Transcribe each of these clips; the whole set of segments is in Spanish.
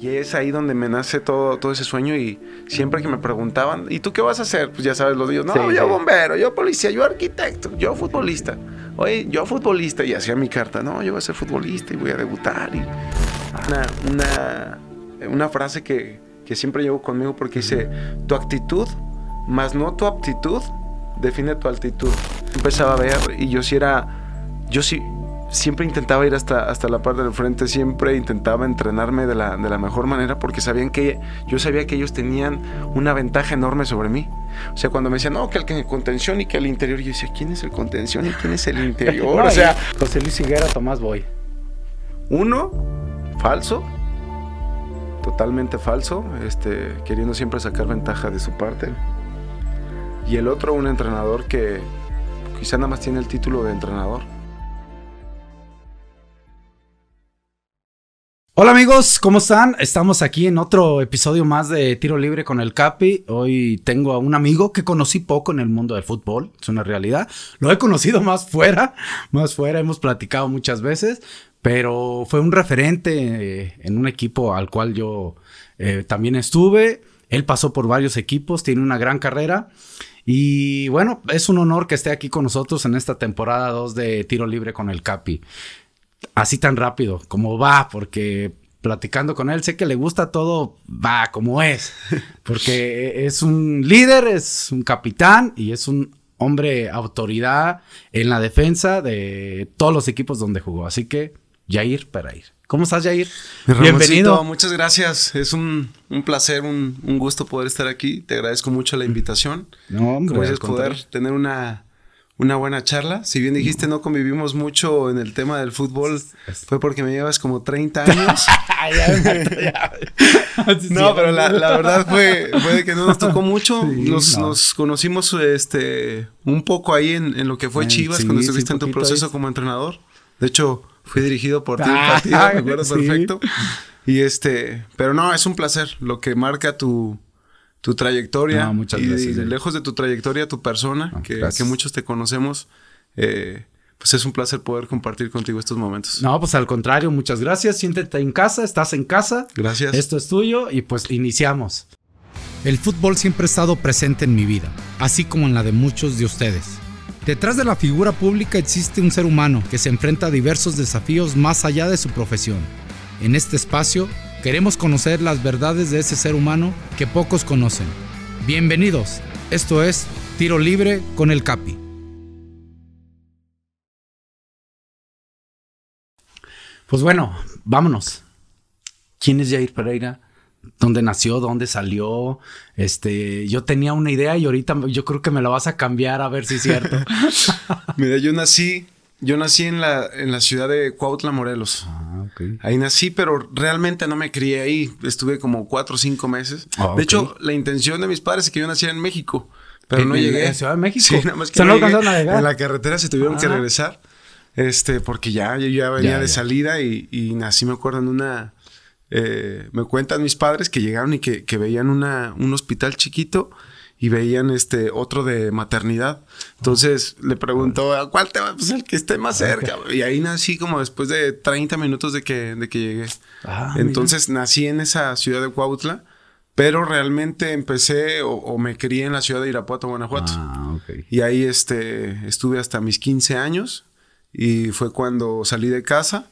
Y es ahí donde me nace todo, todo ese sueño y siempre que me preguntaban, ¿y tú qué vas a hacer? Pues ya sabes, los digo, no, yo bombero, yo policía, yo arquitecto, yo futbolista. Oye, yo futbolista y hacía mi carta, no, yo voy a ser futbolista y voy a debutar. Y una, una, frase que, que siempre llevo conmigo porque dice, tu actitud, más no tu aptitud, define tu altitud. Empezaba a ver y yo sí era, yo sí, siempre intentaba ir hasta, hasta la parte del frente, siempre intentaba entrenarme de la, de la mejor manera porque sabían que yo sabía que ellos tenían una ventaja enorme sobre mí. O sea, cuando me decían, no, que el, contención y que el interior, yo decía, ¿quién es el contención y quién es el interior? o sea, José Luis Higuera, Tomás Boy. Uno, falso, totalmente falso, este, queriendo siempre sacar ventaja de su parte. Y el otro, un entrenador que quizá nada más tiene el título de entrenador Hola amigos, ¿cómo están? Estamos aquí en otro episodio más de Tiro Libre con el Capi. Hoy tengo a un amigo que conocí poco en el mundo del fútbol, es una realidad. Lo he conocido más fuera, más fuera, hemos platicado muchas veces, pero fue un referente eh, en un equipo al cual yo eh, también estuve. Él pasó por varios equipos, tiene una gran carrera. Y bueno, es un honor que esté aquí con nosotros en esta temporada 2 de Tiro Libre con el Capi así tan rápido como va, porque platicando con él sé que le gusta todo, va como es, porque es un líder, es un capitán y es un hombre autoridad en la defensa de todos los equipos donde jugó. Así que, Jair ir. ¿Cómo estás, Jair? Bienvenido. Muchas gracias. Es un, placer, un, gusto poder estar aquí. Te agradezco mucho la invitación. No, hombre. Gracias poder tener una una buena charla. Si bien dijiste no convivimos mucho en el tema del fútbol, fue porque me llevas como 30 años. no, pero la, verdad fue, fue que no nos tocó mucho. nos, conocimos este un poco ahí en, lo que fue Chivas cuando estuviste en tu proceso como entrenador. De hecho, fui dirigido por ti ah, me acuerdo perfecto. Y este, pero no, es un placer lo que marca tu tu trayectoria muchas y, lejos de tu trayectoria, tu persona, que, que, muchos te conocemos. Eh, pues es un placer poder compartir contigo estos momentos. No, pues al contrario, muchas gracias. Siéntete en casa, estás en casa. Gracias. Esto es tuyo y pues iniciamos. El fútbol siempre ha estado presente en mi vida, así como en la de muchos de ustedes. Detrás de la figura pública existe un ser humano que se enfrenta a diversos desafíos más allá de su profesión. En este espacio Queremos conocer las verdades de ese ser humano que pocos conocen. Bienvenidos, esto es Tiro Libre con el Capi. Pues bueno, vámonos. ¿Quién es Jair Pereira? ¿Dónde nació? ¿Dónde salió? Este, yo tenía una idea y ahorita yo creo que me la vas a cambiar a ver si es cierto. Mira, yo nací yo nací en la, en la ciudad de Cuautla, Morelos. Ah, Ahí nací, pero realmente no me crié ahí. Estuve como cuatro o cinco meses. Ah, de hecho, la intención de mis padres es que yo naciera en México. Pero no llegué. ¿En Ciudad de México? Sí, nada más que no En la carretera se tuvieron que ah. regresar. Este, porque ya, yo ya venía de salida y, y, nací, me acuerdo, en una... Eh, me cuentan mis padres que llegaron y que, que veían una, un hospital chiquito y veían este otro de maternidad. Entonces le preguntó, ¿a cuál te va? Pues el que esté más cerca. Y ahí nací como después de 30 minutos de que, de que llegué. Ah, Entonces nací en esa ciudad de Cuautla, pero realmente empecé o, me crié en la ciudad de Irapuato, Guanajuato. Ah, y ahí este, estuve hasta mis 15 años y fue cuando salí de casa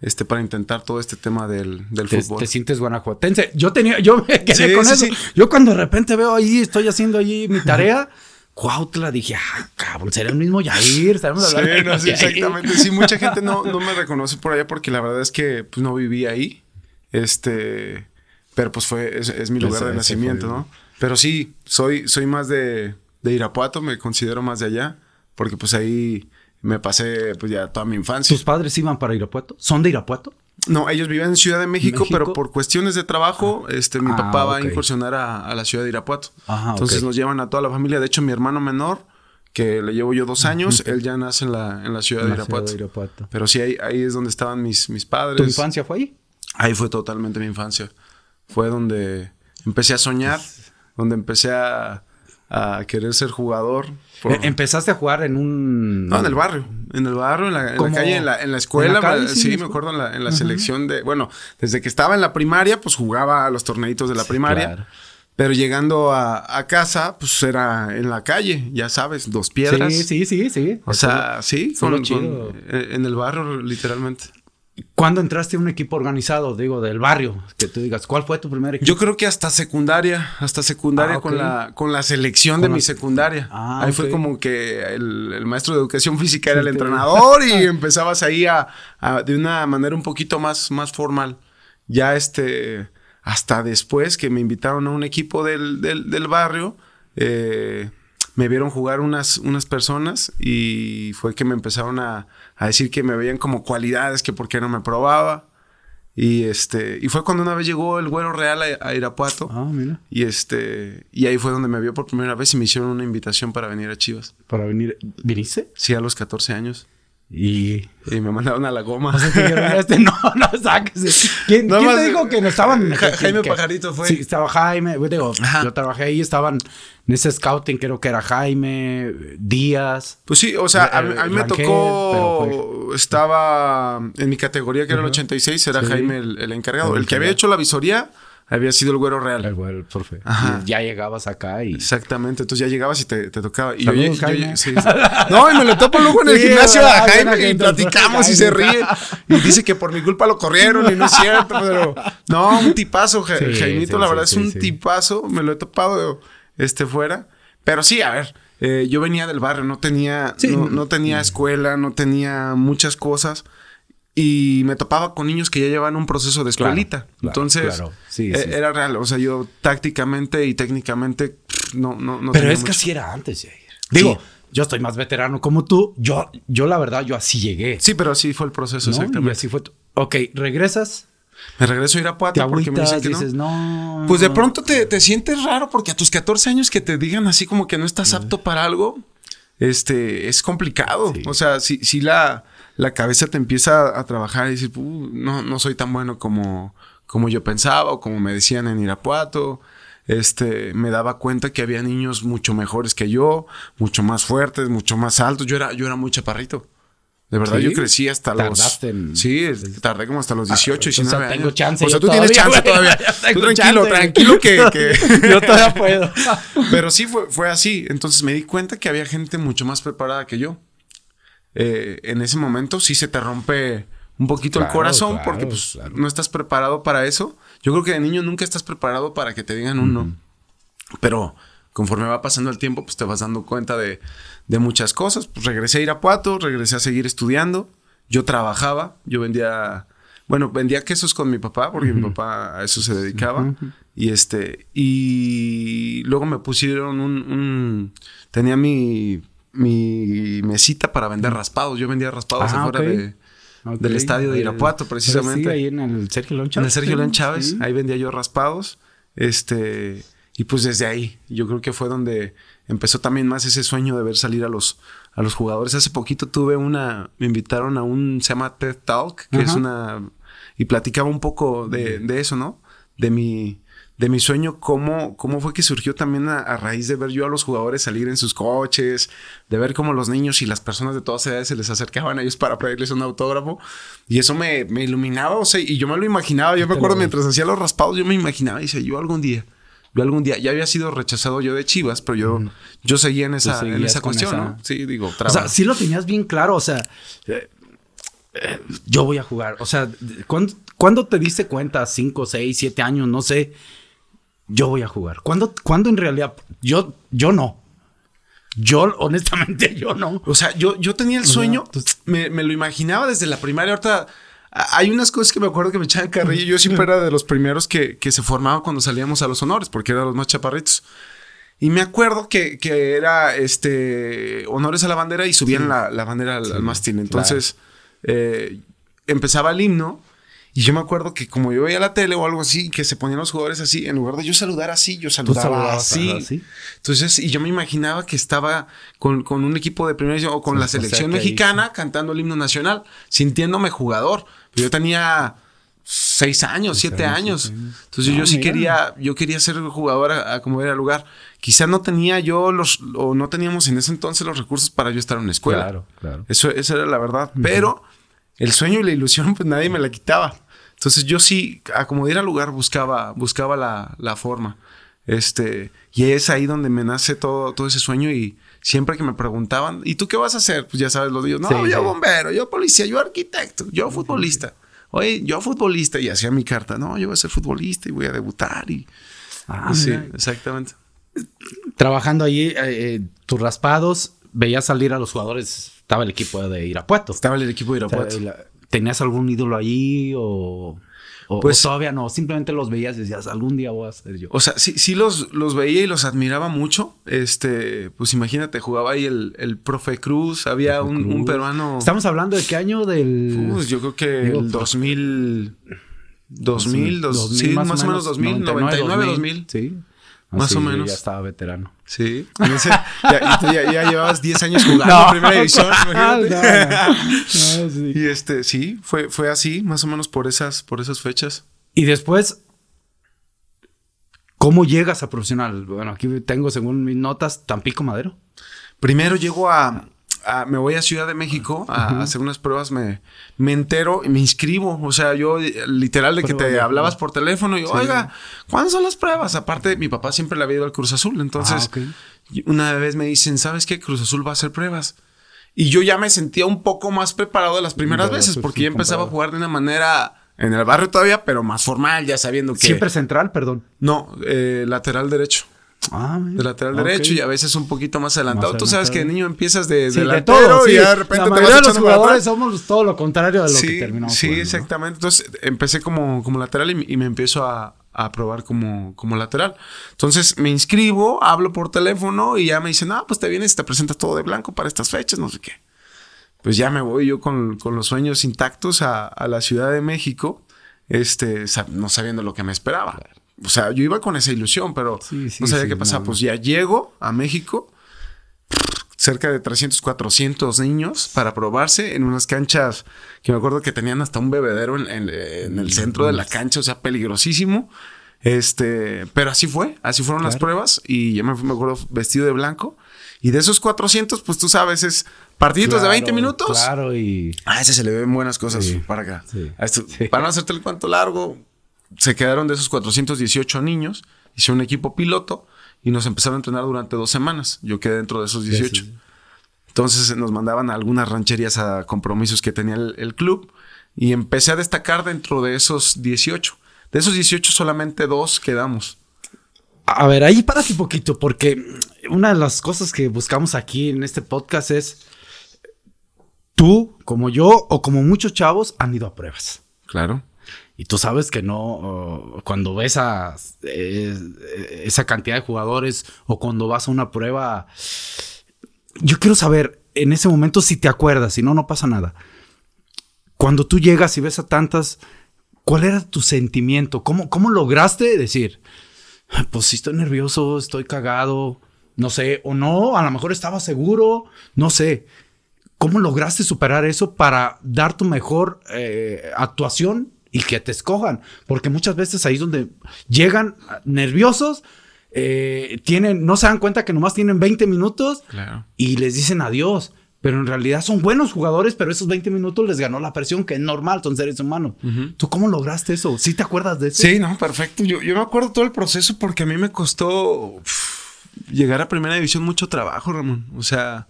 este, para intentar todo este tema del, del fútbol. Te sientes guanajuatense. Yo tenía, yo me quedé con eso. Yo cuando de repente veo ahí, estoy haciendo allí mi tarea. Cuautla, dije, ah, cabrón, será el mismo Yair, sabemos sí, no, sí, exactamente. Sí, mucha gente no, no, me reconoce por allá porque la verdad es que pues, no viví ahí. Este, pero pues fue, es, mi lugar de nacimiento, ¿no? Pero sí, soy, soy más de, de Irapuato, me considero más de allá, porque pues ahí me pasé pues ya toda mi infancia. ¿Tus padres iban para Irapuato? ¿Son de Irapuato? No, ellos viven en Ciudad de México, pero por cuestiones de trabajo, este, mi ah, papá va a incursionar a, la ciudad de Irapuato. Entonces nos llevan a toda la familia. De hecho, mi hermano menor, que le llevo yo dos años, él ya nace en la, en la ciudad, de, Irapuato. Pero sí, ahí, ahí es donde estaban mis, mis padres. ¿Tu infancia fue ahí? Ahí fue totalmente mi infancia. Fue donde empecé a soñar, donde empecé a, a querer ser jugador. Eh, ¿Empezaste a jugar en un...? No, en el barrio. en el barrio, en la, en la calle, en la, en la escuela. sí, me acuerdo en la, en la selección de. Bueno, desde que estaba en la primaria, pues jugaba a los torneitos de la primaria. Pero llegando a, a, casa, pues era en la calle, ya sabes, dos piedras. Sí, sí, sí, sí. O sea, sí, con, eh, en el barrio, literalmente. ¿Cuándo entraste a un equipo organizado, digo, del barrio? Que tú digas, ¿cuál fue tu primer equipo? Yo creo que hasta secundaria, hasta secundaria ah, con, la, con la selección de mi secundaria. Ah, ahí fue como que el, maestro de educación física era el entrenador y empezabas ahí a, de una manera un poquito más, más formal. Ya este, hasta después que me invitaron a un equipo del, del, barrio, eh, me vieron jugar unas, unas personas y fue que me empezaron a, decir que me veían como cualidades, que por qué no me probaba. Y este, y fue cuando una vez llegó el güero real a, Irapuato. Ah, mira. Y este, y ahí fue donde me vio por primera vez y me hicieron una invitación para venir a Chivas. ¿Para venir? ¿Viniste? Sí, a los 14 años. Y, y me mandaron a la goma. este, no, no, sáquese. ¿Quién, ¿quién te dijo que no estaban? Jaime Pajarito fue. Sí, estaba Jaime. Digo, yo trabajé ahí, estaban en ese scouting, creo que era Jaime, Díaz. Pues sí, o sea, a, mí me tocó. Estaba en mi categoría, que era el 86, era Jaime el, encargado. El, que había hecho la visoría había sido el güero real. El güero, profe. ya llegabas acá y. Exactamente. Entonces ya llegabas y te, te tocaba. Y yo, No, y me lo topo luego en el gimnasio a Jaime y platicamos y se ríe. Y dice que por mi culpa lo corrieron y no es cierto, pero. No, un tipazo, Jaimito, la verdad es un tipazo. Me lo he topado este fuera. Pero sí, a ver. Eh, yo venía del barrio, no tenía, no, no tenía escuela, no tenía muchas cosas y me topaba con niños que ya llevaban un proceso de escuelita. Entonces, e era real. O sea, yo tácticamente y técnicamente no, no, no Pero es que así era antes, Jair. Digo, yo estoy más veterano como tú. Yo, yo la verdad, yo así llegué. Sí, pero así fue el proceso, exactamente. Y así fue. Ok, regresas. Me regreso a ir a Irapuato porque me dicen que dices, no. Pues de pronto te, te, sientes raro porque a tus 14 años que te digan así como que no estás apto para algo, este, es complicado. O sea, si, si la la cabeza te empieza a trabajar y decir, no, no soy tan bueno como, como yo pensaba o como me decían en Irapuato. Este, me daba cuenta que había niños mucho mejores que yo, mucho más fuertes, mucho más altos. Yo era, yo era muy chaparrito. De verdad, yo crecí hasta los. Sí, tardé como hasta los 18, y 19 o sea, tengo chance. O sea, tú tienes chance todavía. Tú tranquilo, tranquilo que, yo todavía puedo. Pero sí fue, fue así. Entonces me di cuenta que había gente mucho más preparada que yo. Eh, en ese momento sí se te rompe un poquito el corazón porque pues, no estás preparado para eso. Yo creo que de niño nunca estás preparado para que te digan un no. Pero conforme va pasando el tiempo, pues te vas dando cuenta de, muchas cosas. Pues regresé a Irapuato, regresé a seguir estudiando. Yo trabajaba, yo vendía, bueno, vendía quesos con mi papá, porque mi papá a eso se dedicaba. Y este, y luego me pusieron un tenía mi mi mesita para vender raspados. Yo vendía raspados ah, afuera de, del estadio de Irapuato, precisamente. ahí en el Sergio León En el Sergio León Chávez. Ahí vendía yo raspados. Este, y pues desde ahí, yo creo que fue donde empezó también más ese sueño de ver salir a los, a los jugadores. Hace poquito tuve una, me invitaron a un, se llama TED Talk, que es una, y platicaba un poco de, de eso, ¿no? De mi, de mi sueño, cómo, cómo fue que surgió también a, raíz de ver yo a los jugadores salir en sus coches, de ver cómo los niños y las personas de todas edades se les acercaban a ellos para pedirles un autógrafo. Y eso me, iluminaba, o sea, y yo me lo imaginaba. Yo me acuerdo mientras hacía los raspados, yo me imaginaba y decía, yo algún día, yo algún día, ya había sido rechazado yo de Chivas, pero yo, yo seguía en esa, en esa cuestión, ¿no? Sí, digo, O sea, sí lo tenías bien claro, o sea, eh, eh, yo voy a jugar. O sea, ¿cuándo, ¿cuándo te diste cuenta? ¿Cinco, seis, siete años? No sé yo voy a jugar. ¿Cuándo, ¿Cuándo, en realidad? Yo, yo no. Yo, honestamente, yo no. O sea, yo, yo tenía el sueño, me, lo imaginaba desde la primaria. Ahorita hay unas cosas que me acuerdo que me echaban carrillo. Yo siempre era de los primeros que, se formaban cuando salíamos a los honores, porque eran los más chaparritos. Y me acuerdo que, era este honores a la bandera y subían la, bandera al, mástil. Entonces, eh, empezaba el himno y yo me acuerdo que como yo veía la tele o algo así, que se ponían los jugadores así, en lugar de yo saludar así, yo saludaba así. Entonces, y yo me imaginaba que estaba con, un equipo de primera o con la selección mexicana cantando el himno nacional, sintiéndome jugador. Pero yo tenía seis años, siete años. Entonces yo sí quería, yo quería ser jugador a, como era el lugar. Quizá no tenía yo los, o no teníamos en ese entonces los recursos para yo estar en una escuela. Claro, claro. Eso, esa era la verdad. Pero el sueño y la ilusión, pues nadie me la quitaba. Entonces yo sí, a como al lugar, buscaba, buscaba la, la, forma. Este, y es ahí donde me nace todo, todo ese sueño y siempre que me preguntaban, ¿y tú qué vas a hacer? Pues ya sabes, lo digo, no, yo bombero, yo policía, yo arquitecto, yo futbolista. Oye, yo futbolista y hacía mi carta, no, yo voy a ser futbolista y voy a debutar y... Ah, sí, exactamente. Trabajando allí, eh, eh, tus raspados, veías salir a los jugadores, estaba el equipo de Irapuato. Estaba el equipo de Irapuato. ¿Tenías algún ídolo allí o...? pues todavía no, simplemente los veías y decías, algún día voy a ser yo. O sea, sí, sí los, los veía y los admiraba mucho. Este, pues imagínate, jugaba ahí el, el profe Cruz, había un, peruano. Estamos hablando de qué año del. Pues yo creo que el 2000. 2000, 2000, sí, más, o menos 2000, 99, 2000. Sí. Más o menos. Ya estaba veterano. Sí. ya, ya, llevabas 10 años jugando en primera división. sí. Y este, sí, fue, fue así, más o menos por esas, por esas fechas. Y después, ¿cómo llegas a profesional? Bueno, aquí tengo, según mis notas, Tampico Madero. Primero llego a, me voy a Ciudad de México a, hacer unas pruebas, me, me entero y me inscribo. O sea, yo literal de que te hablabas por teléfono y, oiga, ¿cuándo son las pruebas? Aparte, mi papá siempre le había ido al Cruz Azul. Entonces, ah, una vez me dicen, ¿sabes qué? Cruz Azul va a hacer pruebas. Y yo ya me sentía un poco más preparado de las primeras veces, porque ya empezaba a jugar de una manera en el barrio todavía, pero más formal, ya sabiendo que. Siempre central, perdón. No, eh, lateral derecho. Ah, de lateral derecho y a veces un poquito más adelantado. Tú sabes que de niño empiezas de, sí, de todo, y de repente la te vas de los jugadores somos todo lo contrario de lo que terminamos. Sí, exactamente. Entonces empecé como, como lateral y, me empiezo a, a, probar como, como lateral. Entonces me inscribo, hablo por teléfono y ya me dicen, ah, pues te vienes y te presentas todo de blanco para estas fechas, no sé qué. Pues ya me voy yo con, con los sueños intactos a, a, la Ciudad de México, este, no sabiendo lo que me esperaba. O sea, yo iba con esa ilusión, pero no sabía qué pasaba. Pues ya llego a México, cerca de 300, 400 niños para probarse en unas canchas que me acuerdo que tenían hasta un bebedero en, el centro de la cancha, o sea, peligrosísimo. Este, pero así fue, así fueron las pruebas y yo me, me acuerdo vestido de blanco. Y de esos 400, pues tú sabes, es partiditos de 20 minutos. Claro, y. A ese se le ven buenas cosas para acá. para no hacerte el cuento largo, se quedaron de esos 418 niños, hice un equipo piloto y nos empezaron a entrenar durante dos semanas. Yo quedé dentro de esos 18. Entonces nos mandaban a algunas rancherías a compromisos que tenía el, club y empecé a destacar dentro de esos 18. De esos 18 solamente dos quedamos. A ver, ahí párate un poquito porque una de las cosas que buscamos aquí en este podcast es tú, como yo o como muchos chavos han ido a pruebas. Claro. Y tú sabes que no, cuando ves a eh, esa cantidad de jugadores o cuando vas a una prueba, yo quiero saber en ese momento si te acuerdas, si no, no pasa nada. Cuando tú llegas y ves a tantas, ¿cuál era tu sentimiento? ¿Cómo, cómo lograste decir, pues si estoy nervioso, estoy cagado, no sé, o no, a lo mejor estaba seguro, no sé. ¿Cómo lograste superar eso para dar tu mejor eh, actuación y que te escojan. Porque muchas veces ahí es donde llegan nerviosos, eh, tienen, no se dan cuenta que nomás tienen 20 minutos y les dicen adiós. Pero en realidad son buenos jugadores, pero esos 20 minutos les ganó la presión, que es normal, son seres humanos. ¿Tú cómo lograste eso? ¿Sí te acuerdas de eso? Sí, no, perfecto. Yo, yo me acuerdo todo el proceso porque a mí me costó llegar a primera división mucho trabajo, Ramón. O sea,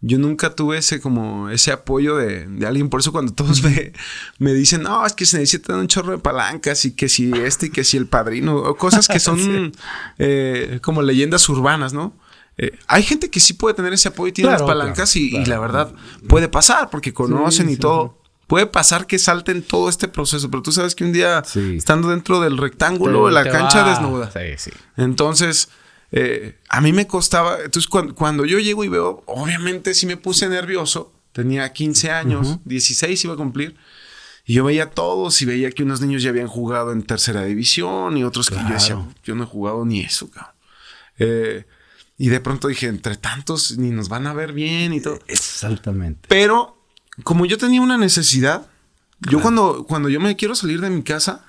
yo nunca tuve ese como ese apoyo de, alguien. Por eso cuando todos me, me, dicen, no, es que se necesita un chorro de palancas y que si este y que si el padrino, o cosas que son eh, como leyendas urbanas, ¿no? Eh, hay gente que sí puede tener ese apoyo y tiene las palancas y, la verdad puede pasar porque conocen y todo. Puede pasar que salten todo este proceso, pero tú sabes que un día estando dentro del rectángulo, de la cancha desnuda. Entonces, eh, a mí me costaba, entonces cuando, yo llego y veo, obviamente sí me puse nervioso, tenía 15 años, 16 iba a cumplir, y yo veía a todos y veía que unos niños ya habían jugado en tercera división y otros que yo decía, yo no he jugado ni eso, cabrón. Eh, y de pronto dije, entre tantos, ni nos van a ver bien y todo. Exactamente. Pero como yo tenía una necesidad, Yo cuando, cuando yo me quiero salir de mi casa,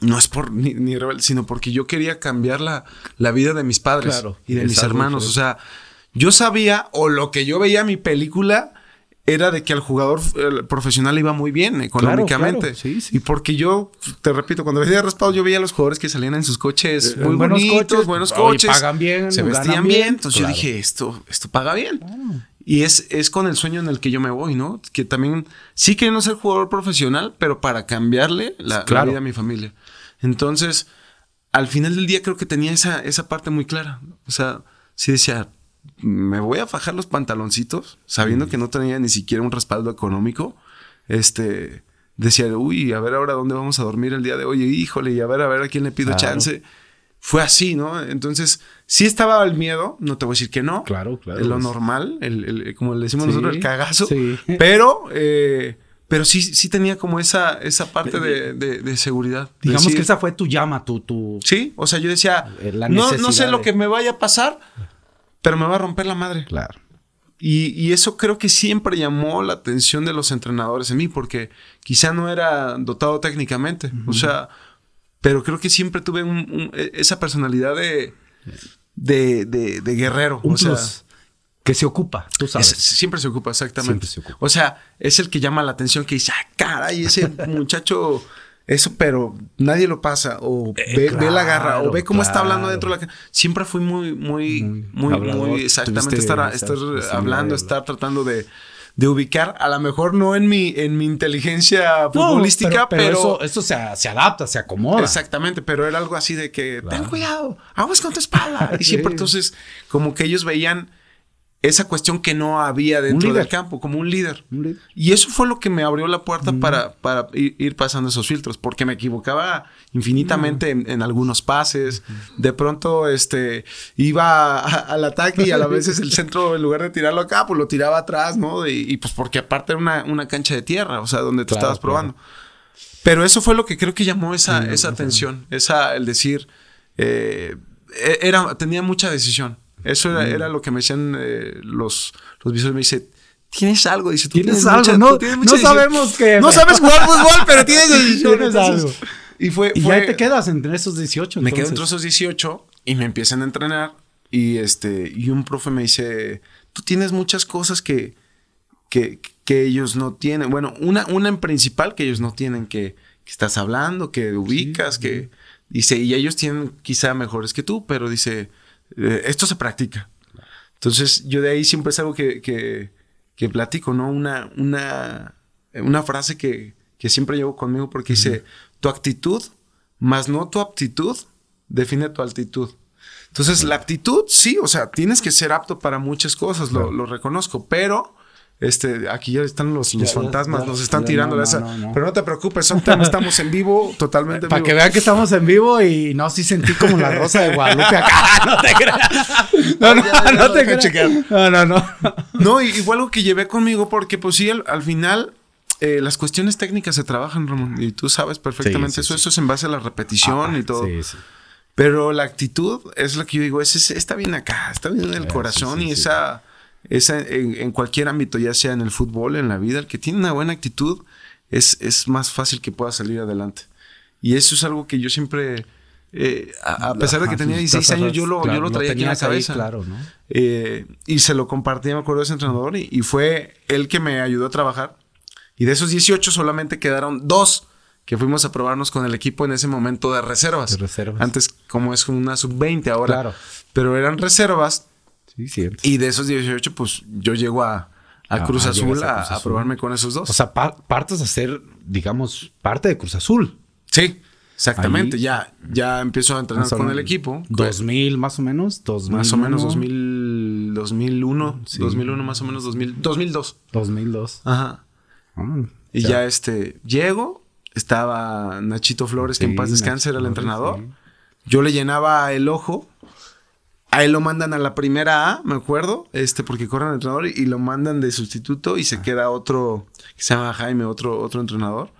no es por ni, ni rebelde, sino porque yo quería cambiar la, la vida de mis padres Claro, y de mis hermanos. O sea, yo sabía, o lo que yo veía en mi película, era de que al jugador profesional iba muy bien económicamente. claro, sí, sí. Y porque yo, te repito, cuando veía raspado, yo veía a los jugadores que salían en sus coches Eh, muy buenos bonitos, coches, buenos oye, coches. pagan bien, se vestían bien, bien. Entonces yo dije, esto, esto paga bien. Y es, es con el sueño en el que yo me voy, ¿no? Que también sí quiero ser jugador profesional, pero para cambiarle la, la Claro. vida a mi familia. Entonces, al final del día creo que tenía esa, esa parte muy clara. O sea, sí decía, me voy a fajar los pantaloncitos, sabiendo que no tenía ni siquiera un respaldo económico. Este, decía, uy, a ver ahora dónde vamos a dormir el día de hoy. Híjole, y a ver, a ver a quién le pido Claro. chance. Fue así, ¿no? Entonces, sí estaba el miedo, no te voy a decir que no. Claro, claro. Lo normal, el, el- como le decimos Sí, nosotros, el cagazo. sí. Pero, eh, pero sí, sí tenía como esa, esa parte de, de- de seguridad. Digamos Decir, que esa fue tu llama, tu, tu... Sí, o sea, yo decía, Eh, no, no sé lo que me vaya a pasar, pero me va a romper la madre. Claro. Y, y eso creo que siempre llamó la atención de los entrenadores en mí, porque quizá no era dotado técnicamente. O sea, pero creo que siempre tuve un- un- e- esa personalidad de, de, de- de guerrero. Un o sea, que se ocupa, tú sabes. es- siempre se ocupa, exactamente. Siempre se ocupa. O sea, es el que llama la atención, que dice, ah, caray, ese muchacho, eso, pero nadie lo pasa. O Eh, ve, ve la garra, o ve cómo está hablando dentro de la Siempre fui muy, muy, Muy muy, exactamente, estar, estar hablando, estar tratando de, de ubicar, a lo mejor no en mi, en mi inteligencia futbolística, pero, eso, eso se, se adapta, se acomoda. Exactamente, pero era algo así de que Claro. ten cuidado, aguas con tu espalda. Y siempre entonces, como que ellos veían esa cuestión que no había dentro del campo, como un líder. Un líder. Y eso fue lo que me abrió la puerta Mm. para, para ir, ir pasando esos filtros, porque me equivocaba infinitamente en, en algunos pases. De pronto, este, iba a- al ataque y a la veces el centro, en lugar de tirarlo acá, pues lo tiraba atrás, ¿no? Y, y pues porque aparte era una, una cancha de tierra, o sea, donde Claro, estabas claro. probando. Pero eso fue lo que creo que llamó esa, esa atención, esa, el decir, eh, e- era, tenía mucha decisión. Eso Mm. era, era lo que me decían eh, los, los visores. Me dice, tienes algo, dice, tú Tienes tienes, algo, mucha- no- tú tienes mucha no sabemos qué, No sabes jugar fútbol, pero tienes decisión. Tienes algo. Y fue, Y fue- ya te quedas entre esos 18. me quedo entre esos 18 y me empiezan a entrenar. Y este, y un profe me dice, tú tienes muchas cosas que, que, que ellos no tienen. Bueno, una, una en principal que ellos no tienen, que, que estás hablando, que ubicas, que dice, y ellos tienen quizá mejores que tú, pero dice, eh, esto se practica. Entonces, yo de ahí siempre es algo que, que, que platico, ¿no? Una, una, una frase que, que siempre llevo conmigo porque dice, tu actitud más no tu aptitud define tu altitud. Entonces, la aptitud, sí, o sea, tienes que ser apto para muchas cosas, lo, lo reconozco, pero este, aquí ya están los, los Ya, fantasmas, ya, nos están tirando no, esa. no, no, no. Pero no te preocupes, estamos en vivo, totalmente en Para que vean que estamos en vivo y no, sí sentí como la rosa de Guadalupe acá. No te creas. No, no, no te creas. chequear. No, no, no. No, y- igual lo que llevé conmigo, porque pues sí, al, al final eh, las cuestiones técnicas se trabajan, Ramón, y tú sabes perfectamente Sí, sí, eso, sí. eso es en base a la repetición y todo. Sí, sí. Pero la actitud es lo que yo digo, es, es- está bien acá, está bien en el Eh, corazón y esa, esa en, en cualquier ámbito, ya sea en el fútbol, en la vida, el que tiene una buena actitud es, es más fácil que pueda salir adelante. Y eso es algo que yo siempre, eh, a, a pesar de que tenía sus 16 años, yo lo, claro, yo lo traía aquí en la tenías ahí, cabeza. claro, ¿no? Eh, y se lo compartí, me acuerdo de ese entrenador, y, y fue él que me ayudó a trabajar. Y de esos 18 solamente quedaron dos que fuimos a probarnos con el equipo en ese momento de reservas. De reservas. Antes, como es una sub-20 ahora. Claro. Pero eran reservas. Sí, cierto. Y de esos 18, pues yo llego a, a Ah, Cruz Azul a a, Cruz a probarme con esos dos. O sea, pa- partes a ser, digamos, parte de Cruz Azul. sí, exactamente. ahí- ya, ya empiezo a entrenar con el equipo. 2000 más o menos. 2000, Más o menos 2000, 2001, Sí. 2001 más o menos 2000, 2002. 2002. Ajá. Ah, Y sea, ya este, llego, estaba Nachito Flores, que en Sí, paz descanse, era el Nachito entrenador. Flores, Yo le llenaba el ojo. A él lo mandan a la primera A, me acuerdo, este, porque corren al entrenador y lo mandan de sustituto y Ah. se queda otro, que se llama Jaime, otro, otro entrenador.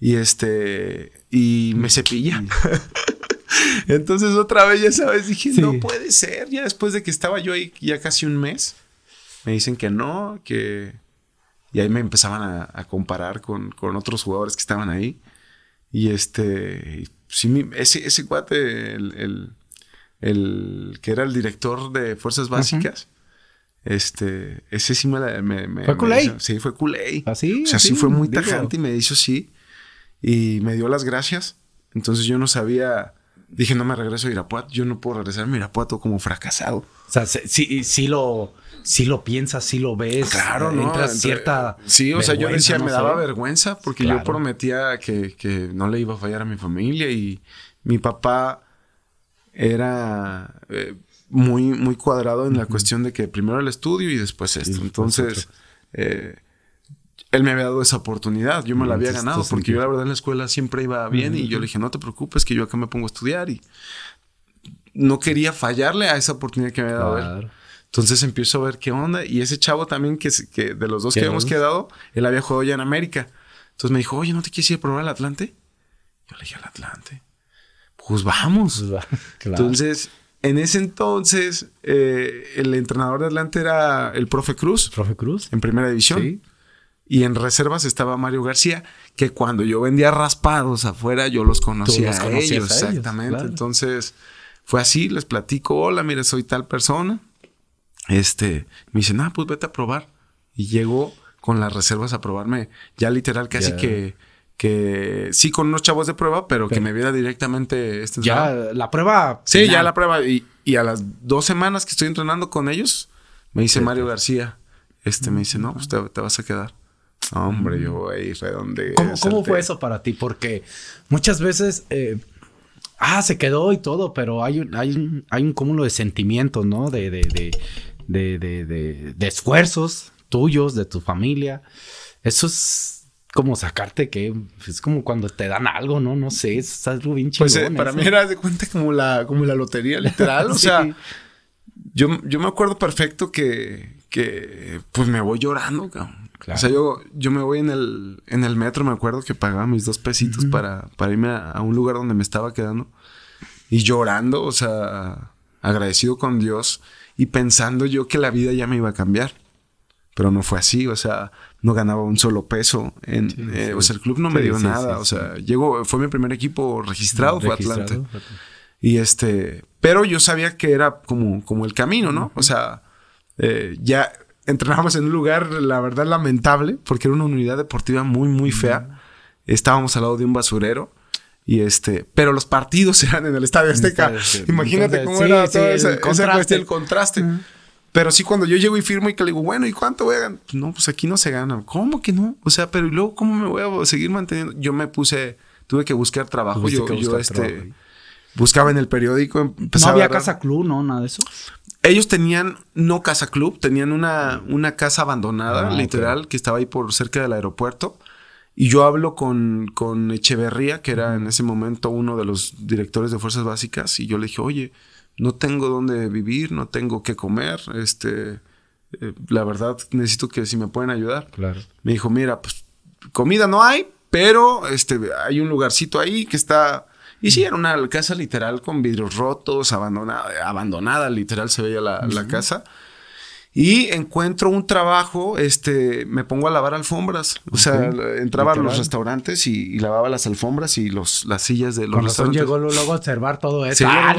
Y este, y me cepilla. Entonces otra vez, ya sabes, dije, Sí. no puede ser. Ya después de que estaba yo ahí ya casi un mes, me dicen que no, que, Y ahí me empezaban a, comparar con, otros jugadores que estaban ahí. Y este, sí, ese, ese cuate, el, que era el director de Fuerzas Básicas, este, ese sí me, me, ¿Fue Kulei? Sí, fue Kulei. ¿Así? ¿Ah, o sea, sí, fue muy tajante y me dijo sí. Y me dio las gracias. Entonces yo no sabía dije, no me regreso a Irapuato, yo no puedo regresar a Irapuato como fracasado. O sea, sí, sí lo, sí lo piensas, sí lo ves. Claro, ¿no? Entra cierta. Sí, o sea, yo decía, me daba vergüenza porque yo prometía que, que, no le iba a fallar a mi familia y mi papá era eh, muy, muy cuadrado en la cuestión de que primero el estudio y después esto. Entonces, eh, él me había dado esa oportunidad, yo me la había ganado, porque yo la verdad en la escuela siempre iba bien y yo le dije, no te preocupes, que yo acá me pongo a estudiar y no quería fallarle a esa oportunidad que me había dado él. Entonces empiezo a ver qué onda y ese chavo también que, que de los dos que habíamos quedado, él había jugado ya en América. Entonces me dijo, oye, ¿no te quieres ir a probar al Atlante? Yo le dije, al Atlante. Pues vamos. Pues entonces, en ese entonces, eh, el entrenador de Atlante era el profe Cruz. Profe Cruz. En primera división. Sí. Y en reservas estaba Mario García, que cuando yo vendía raspados afuera, yo los conocía a ellos. exactamente. Entonces, fue así, les platico, hola, mire, soy tal persona. Este, me dicen, ah, pues vete a probar. Y llegó con las reservas a probarme, ya literal, casi que, que sí con unos chavos de prueba, pero, que me viera directamente este Ya, la prueba. Sí, ya la prueba. Y, y, a las dos semanas que estoy entrenando con ellos, me dice Mario García, este, me dice, no, pues te vas a quedar hombre, yo ahí fue donde... ¿Cómo, fue eso para ti? Porque muchas veces... Eh, ah, se quedó y todo, pero hay un, hay un, hay un cúmulo de sentimientos, ¿no? De, de, de, de, de, esfuerzos tuyos, de tu familia. Eso es como sacarte que es como cuando te dan algo, ¿no? No sé, es algo bien Pues eh, para mí era de cuenta como la, como la lotería, literal. O sea, yo, yo me acuerdo perfecto que, que pues me voy llorando, cabrón. O sea, yo, yo me voy en el, en el metro, me acuerdo que pagaba mis dos pesitos para, para irme a, un lugar donde me estaba quedando. Y llorando, o sea, agradecido con Dios y pensando yo que la vida ya me iba a cambiar. Pero no fue así, o sea, no ganaba un solo peso. En, eh, o sea, el club no me dio nada. o sea, llegó, fue mi primer equipo registrado, fue Atlante. Y este, pero yo sabía que era como, como el camino, ¿no? O sea, eh, ya entrenábamos en un lugar, la verdad, lamentable, porque era una unidad deportiva muy, muy fea. Estábamos al lado de un basurero. Y este, pero los partidos eran en el Estadio Azteca. Imagínate cómo era todo ese, el contraste. el contraste. Pero sí, cuando yo llego y firmo y que le digo, bueno, ¿y cuánto voy a ganar? No, pues aquí no se gana. ¿Cómo que no? O sea, pero ¿y luego cómo me voy a seguir manteniendo? Yo me puse, tuve que buscar trabajo. Yo, yo este, buscaba en el periódico. No había casa club, ¿no? Nada de eso. Ellos tenían, no casa club, tenían una, una casa abandonada, ah, literal, que estaba ahí por cerca del aeropuerto. Y yo hablo con, con Echeverría, que era en ese momento uno de los directores de Fuerzas Básicas, y yo le dije, oye, no tengo dónde vivir, no tengo qué comer, este, eh, la verdad necesito que si me pueden ayudar. Claro. Me dijo, mira, pues comida no hay, pero este, hay un lugarcito ahí que está y sí, era una casa literal con vidrios rotos, abandonada, abandonada literal se veía la, casa. Y encuentro un trabajo, este, me pongo a lavar alfombras. O sea, entraba a los restaurantes y, lavaba las alfombras y los, las sillas de los Con restaurantes. llegó luego a observar todo eso. Sí, ah,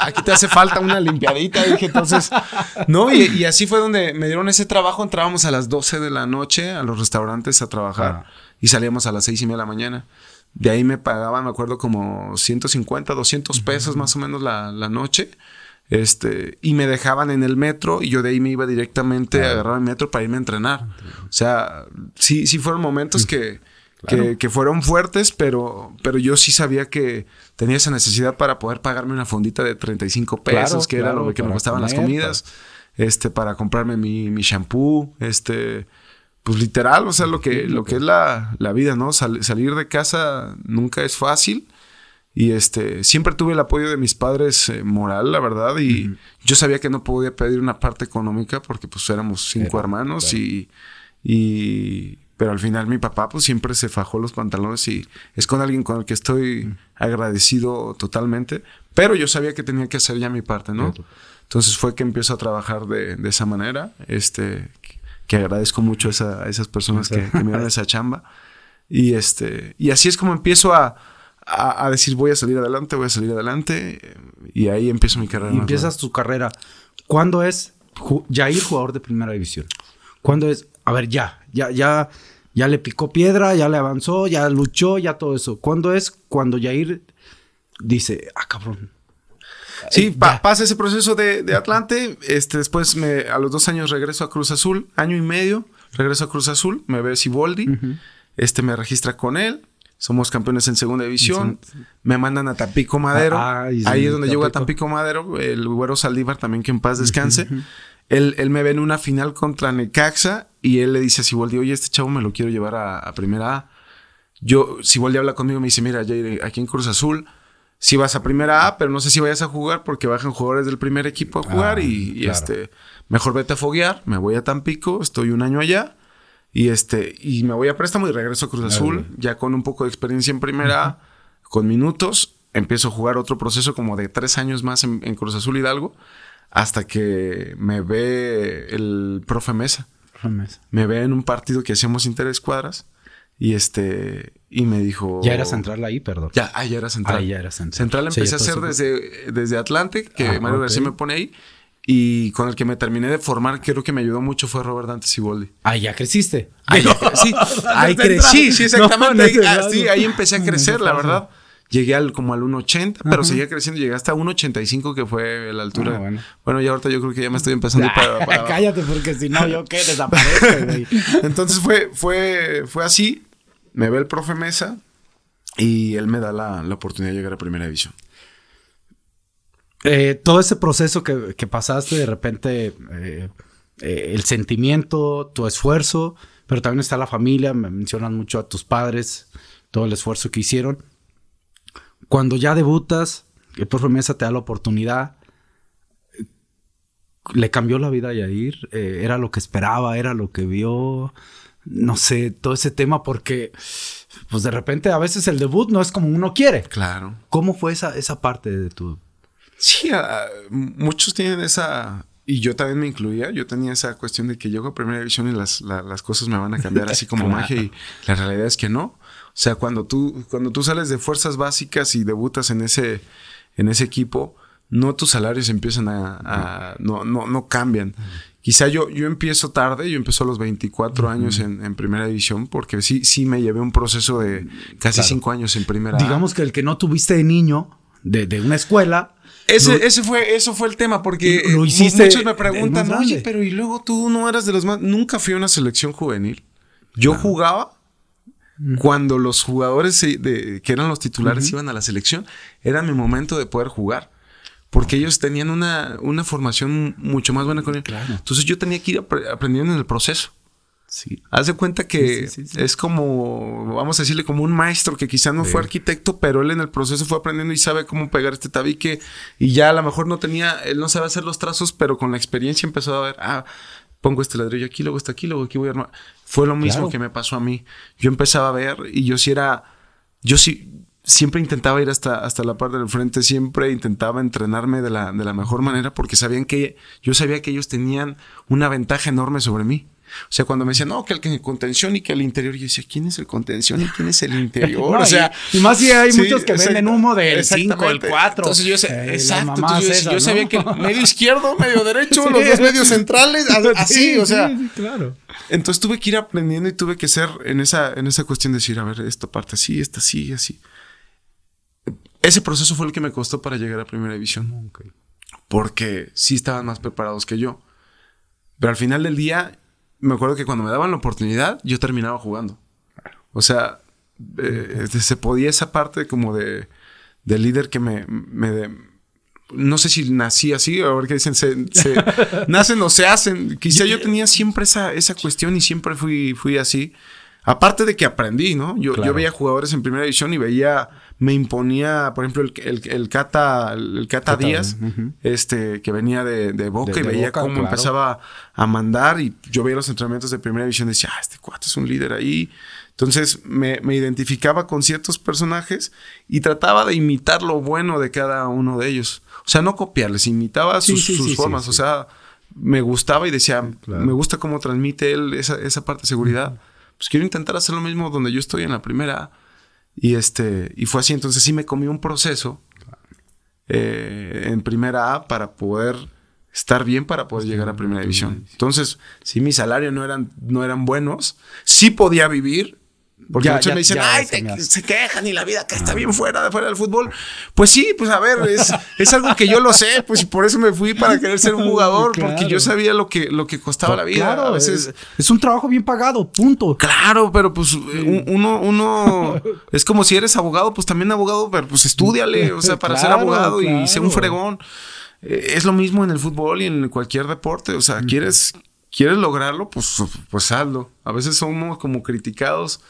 aquí te hace falta una limpiadita. Dije, entonces, no, y, así fue donde me dieron ese trabajo. Entrábamos a las 12 de la noche a los restaurantes a trabajar ah. y salíamos a las seis y media de la mañana. De ahí me pagaban, me acuerdo, como 150, 200 pesos más o menos la, noche. Este, y me dejaban en el metro y yo de ahí me iba directamente a agarrar el metro para irme a entrenar. O sea, sí, sí fueron momentos que, que, fueron fuertes, pero, pero yo sí sabía que tenía esa necesidad para poder pagarme una fondita de 35 pesos, que era lo que me costaban las comidas, este, para comprarme mi, mi shampoo, este, pues literal, o sea, lo que, lo que es la, vida, ¿no? salir de casa nunca es fácil. Y este, siempre tuve el apoyo de mis padres eh, moral, la verdad. Y yo sabía que no podía pedir una parte económica porque pues éramos cinco hermanos y, y, pero al final mi papá pues siempre se fajó los pantalones y es con alguien con el que estoy agradecido totalmente. Pero yo sabía que tenía que hacer ya mi parte, ¿no? Entonces fue que empiezo a trabajar de, de esa manera. Este, que agradezco mucho a, esas personas que, me dan esa chamba. Y, este, y así es como empiezo a, a, decir voy a salir adelante, voy a salir adelante. Y ahí empiezo mi carrera. Y empiezas tu carrera. ¿Cuándo es Jair jugador de primera división? ¿Cuándo es? A ver, ya, ya, ya, ya le picó piedra, ya le avanzó, ya luchó, ya todo eso. ¿Cuándo es cuando Jair dice, ah, cabrón, Sí, pasa ese proceso de, Atlante. Este, después me, a los dos años regreso a Cruz Azul, año y medio, regreso a Cruz Azul, me ve Siboldi, este me registra con él. Somos campeones en segunda división. Me mandan a Tampico Madero. Ah, Ahí es donde llego a Tampico Madero. El güero Saldívar también, que en paz descanse. él, él, me ve en una final contra Necaxa y él le dice a Siboldi, oye, este chavo me lo quiero llevar a, primera A. Yo, Siboldi habla conmigo y me dice, mira, aquí en Cruz Azul si vas a primera A, pero no sé si vayas a jugar porque bajan jugadores del primer equipo a jugar ah, y, este, mejor vete a foguear, me voy a Tampico, estoy un año allá y este, y me voy a préstamo y regreso a Cruz Azul, ya con un poco de experiencia en primera con minutos, empiezo a jugar otro proceso como de tres años más en, Cruz Azul Hidalgo, hasta que me ve el profe Mesa. Me ve en un partido que hacíamos interescuadras y este, y me dijo. Ya era central ahí, perdón. Ya, ah, ya era central. Ahí ya era central. Central empecé a hacer desde, desde Atlante, que ah, Mario García me pone ahí. Y con el que me terminé de formar, creo que me ayudó mucho fue Robert Dante Siboldi. Ah, ya creciste. Ahí, sí, ahí crecí, sí, exactamente. ahí, ahí empecé a crecer, la verdad. Llegué al, como al 1.80, pero seguía creciendo. Llegué hasta 1.85, que fue la altura. Ah, bueno. y ahorita yo creo que ya me estoy empezando para, Cállate, porque si no, yo qué, desaparezco, güey. Entonces fue, fue, fue así. Me ve el profe Mesa y él me da la, oportunidad de llegar a Primera División. Eh, todo ese proceso que, pasaste, de repente, eh, eh, el sentimiento, tu esfuerzo, pero también está la familia, me mencionan mucho a tus padres, todo el esfuerzo que hicieron. Cuando ya debutas, el profe Mesa te da la oportunidad, le cambió la vida a Yair, era lo que esperaba, era lo que vio no sé, todo ese tema porque, pues de repente a veces el debut no es como uno quiere. Claro. ¿Cómo fue esa, esa parte de tu... Sí, muchos tienen esa... Y yo también me incluía, yo tenía esa cuestión de que llego a primera división y las, las cosas me van a cambiar así como magia y la realidad es que no. O sea, cuando tú, cuando tú sales de fuerzas básicas y debutas en ese, en ese equipo, no tus salarios empiezan a, no, no, no cambian. Quizá yo, yo empiezo tarde, yo empiezo a los 24 años en, primera división, porque sí, sí me llevé un proceso de casi 5 años en primera. Digamos que el que no tuviste de niño, de, de una escuela. Ese, ese fue, eso fue el tema, porque muchos me preguntan, oye, pero y luego tú no eras de los más. Nunca fui a una selección juvenil. Yo jugaba cuando los jugadores de, que eran los titulares iban a la selección. Era mi momento de poder jugar porque ellos tenían una, una formación mucho más buena con él. Entonces yo tenía que ir aprendiendo en el proceso. Sí. Haz de cuenta que es como, vamos a decirle, como un maestro que quizá no fue arquitecto, pero él en el proceso fue aprendiendo y sabe cómo pegar este tabique y ya a lo mejor no tenía, él no sabe hacer los trazos, pero con la experiencia empezó a ver, ah, pongo este ladrillo aquí, luego está aquí, luego aquí voy a armar. Fue lo mismo que me pasó a mí. Yo empezaba a ver y yo sí era, yo sí, siempre intentaba ir hasta, hasta la parte del frente, siempre intentaba entrenarme de la, de la mejor manera porque sabían que yo sabía que ellos tenían una ventaja enorme sobre mí. O sea, cuando me decían, no, que el contención y que el interior, yo decía, ¿quién es el contención y quién es el interior? o sea, y, más si hay muchos que venden humo del 5, el 4. Entonces yo, exacto, entonces yo, sabía que medio izquierdo, medio derecho, los dos medios centrales, así, o sea. claro. Entonces tuve que ir aprendiendo y tuve que ser en esa, en esa cuestión de decir, a ver, esta parte así, esta así, así. Ese proceso fue el que me costó para llegar a primera división. Porque sí estaban más preparados que yo. Pero al final del día, me acuerdo que cuando me daban la oportunidad, yo terminaba jugando. O sea, eh, se podía esa parte como de, líder que me, no sé si nací así, a ver qué dicen, se, nacen o se hacen. Quizá yo tenía siempre esa, esa cuestión y siempre fui, fui así. Aparte de que aprendí, ¿no? Yo, yo veía jugadores en primera división y veía me imponía, por ejemplo, el, el, el Cata, el Cata Díaz, este, que venía de, de Boca y veía cómo empezaba a mandar y yo veía los entrenamientos de primera división y decía, ah, este cuate es un líder ahí. Entonces me, me, identificaba con ciertos personajes y trataba de imitar lo bueno de cada uno de ellos. O sea, no copiarles, imitaba sus, sus formas. O sea, me gustaba y decía, me gusta cómo transmite él esa, esa parte de seguridad. Pues quiero intentar hacer lo mismo donde yo estoy en la primera. Y este, y fue así. Entonces sí me comí un proceso eh, en primera A para poder estar bien para poder llegar a primera división. Entonces, si mi salario no eran, no eran buenos, sí podía vivir, porque muchos me dicen, ay, se quejan y la vida que está bien fuera, fuera del fútbol. Pues sí, pues a ver, es, es algo que yo lo sé, pues por eso me fui para querer ser un jugador, porque yo sabía lo que, lo que costaba la vida. a veces, es, un trabajo bien pagado, punto. Claro, pero pues uno, uno, es como si eres abogado, pues también abogado, pero pues estudiale, o sea, para ser abogado y ser un fregón. Eh, es lo mismo en el fútbol y en cualquier deporte, o sea, quieres, quieres lograrlo, pues, pues hazlo. A veces somos como criticados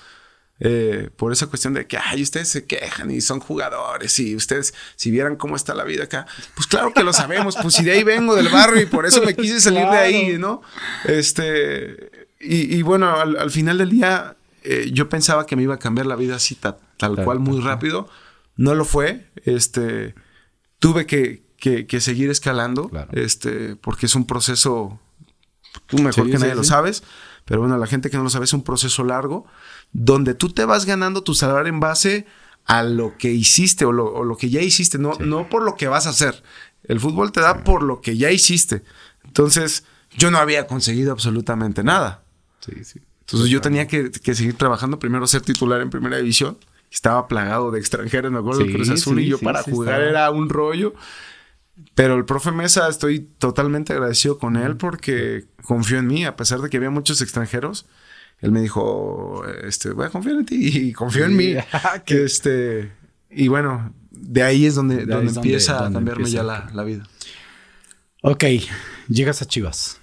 eh, por esa cuestión de que, ay, ustedes se quejan y son jugadores y ustedes, si vieran cómo está la vida acá, pues claro que lo sabemos, pues si de ahí vengo del barrio y por eso me quise salir de ahí, ¿no? Este, y, bueno, al, final del día, eh, yo pensaba que me iba a cambiar la vida así tal cual muy rápido, no lo fue, este, tuve que, que, seguir escalando, este, porque es un proceso, tú mejor que nadie lo sabes, pero bueno, la gente que no lo sabe es un proceso largo donde tú te vas ganando tu salario en base a lo que hiciste o lo, que ya hiciste, no, no por lo que vas a hacer. El fútbol te da por lo que ya hiciste. Entonces, yo no había conseguido absolutamente nada. Entonces, yo tenía que, seguir trabajando, primero ser titular en primera división. Estaba plagado de extranjeros, me acuerdo, Cruz Azul, y yo para jugar era un rollo. Pero el profe Mesa, estoy totalmente agradecido con él porque confió en mí, a pesar de que había muchos extranjeros él me dijo, este, voy a confiar en ti y confío en mí. que este, y bueno, de ahí es donde, donde empieza a cambiarme ya la, la, vida. Ok, llegas a Chivas.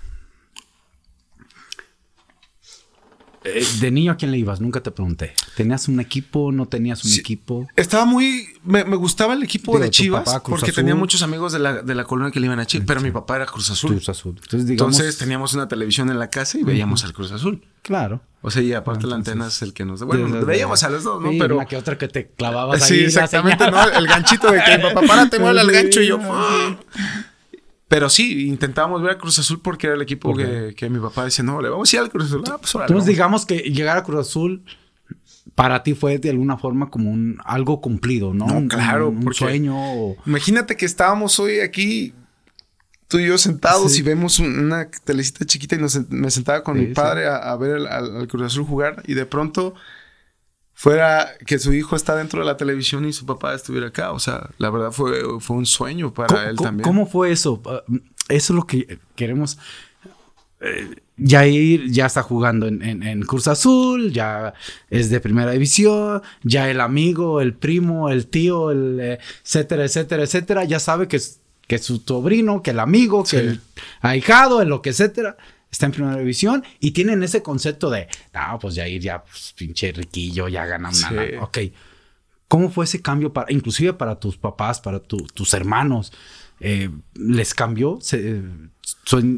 Eh, de niño a quién le ibas, nunca te pregunté. ¿Tenías un equipo? ¿No tenías un equipo? Estaba muy. Me, gustaba el equipo de Chivas porque tenía muchos amigos de la, de la colonia que le iban a Chivas, pero mi papá era Cruz Azul. Cruz Azul. Entonces, teníamos una televisión en la casa y veíamos al Cruz Azul. Claro. O sea, y aparte la antena es el que nos. Bueno, veíamos a los dos, ¿no? pero. Una que otra que te clavabas sí, exactamente, ¿no? El ganchito de que mi papá, párate, mueve al gancho y yo. Pero sí, intentábamos ver a Cruz Azul porque era el equipo que, mi papá decía, no, le vamos a ir al Cruz Azul. Ah, pues Entonces, digamos que llegar a Cruz Azul para ti fue de alguna forma como un algo cumplido, ¿no? No, claro, un, sueño. Imagínate que estábamos hoy aquí, tú y yo sentados y vemos una telecita chiquita y me sentaba con mi padre a, ver al Cruz Azul jugar y de pronto fuera que su hijo está dentro de la televisión y su papá estuviera acá. O sea, la verdad fue, fue un sueño para él también. ¿Cómo fue eso? Ah, eso es lo que queremos. Eh, Jair ya está jugando en, en, Cruz Azul, ya es de primera división, ya el amigo, el primo, el tío, el eh, etcétera, etcétera, etcétera, ya sabe que, que su sobrino, que el amigo, que el ahijado, el lo que etcétera está en primera división y tienen ese concepto de, no, pues ya ir ya, pues, pinche riquillo, ya gana una. Ok. ¿Cómo fue ese cambio para, inclusive para tus papás, para tus hermanos? Eh, ¿Les cambió? ¿Se,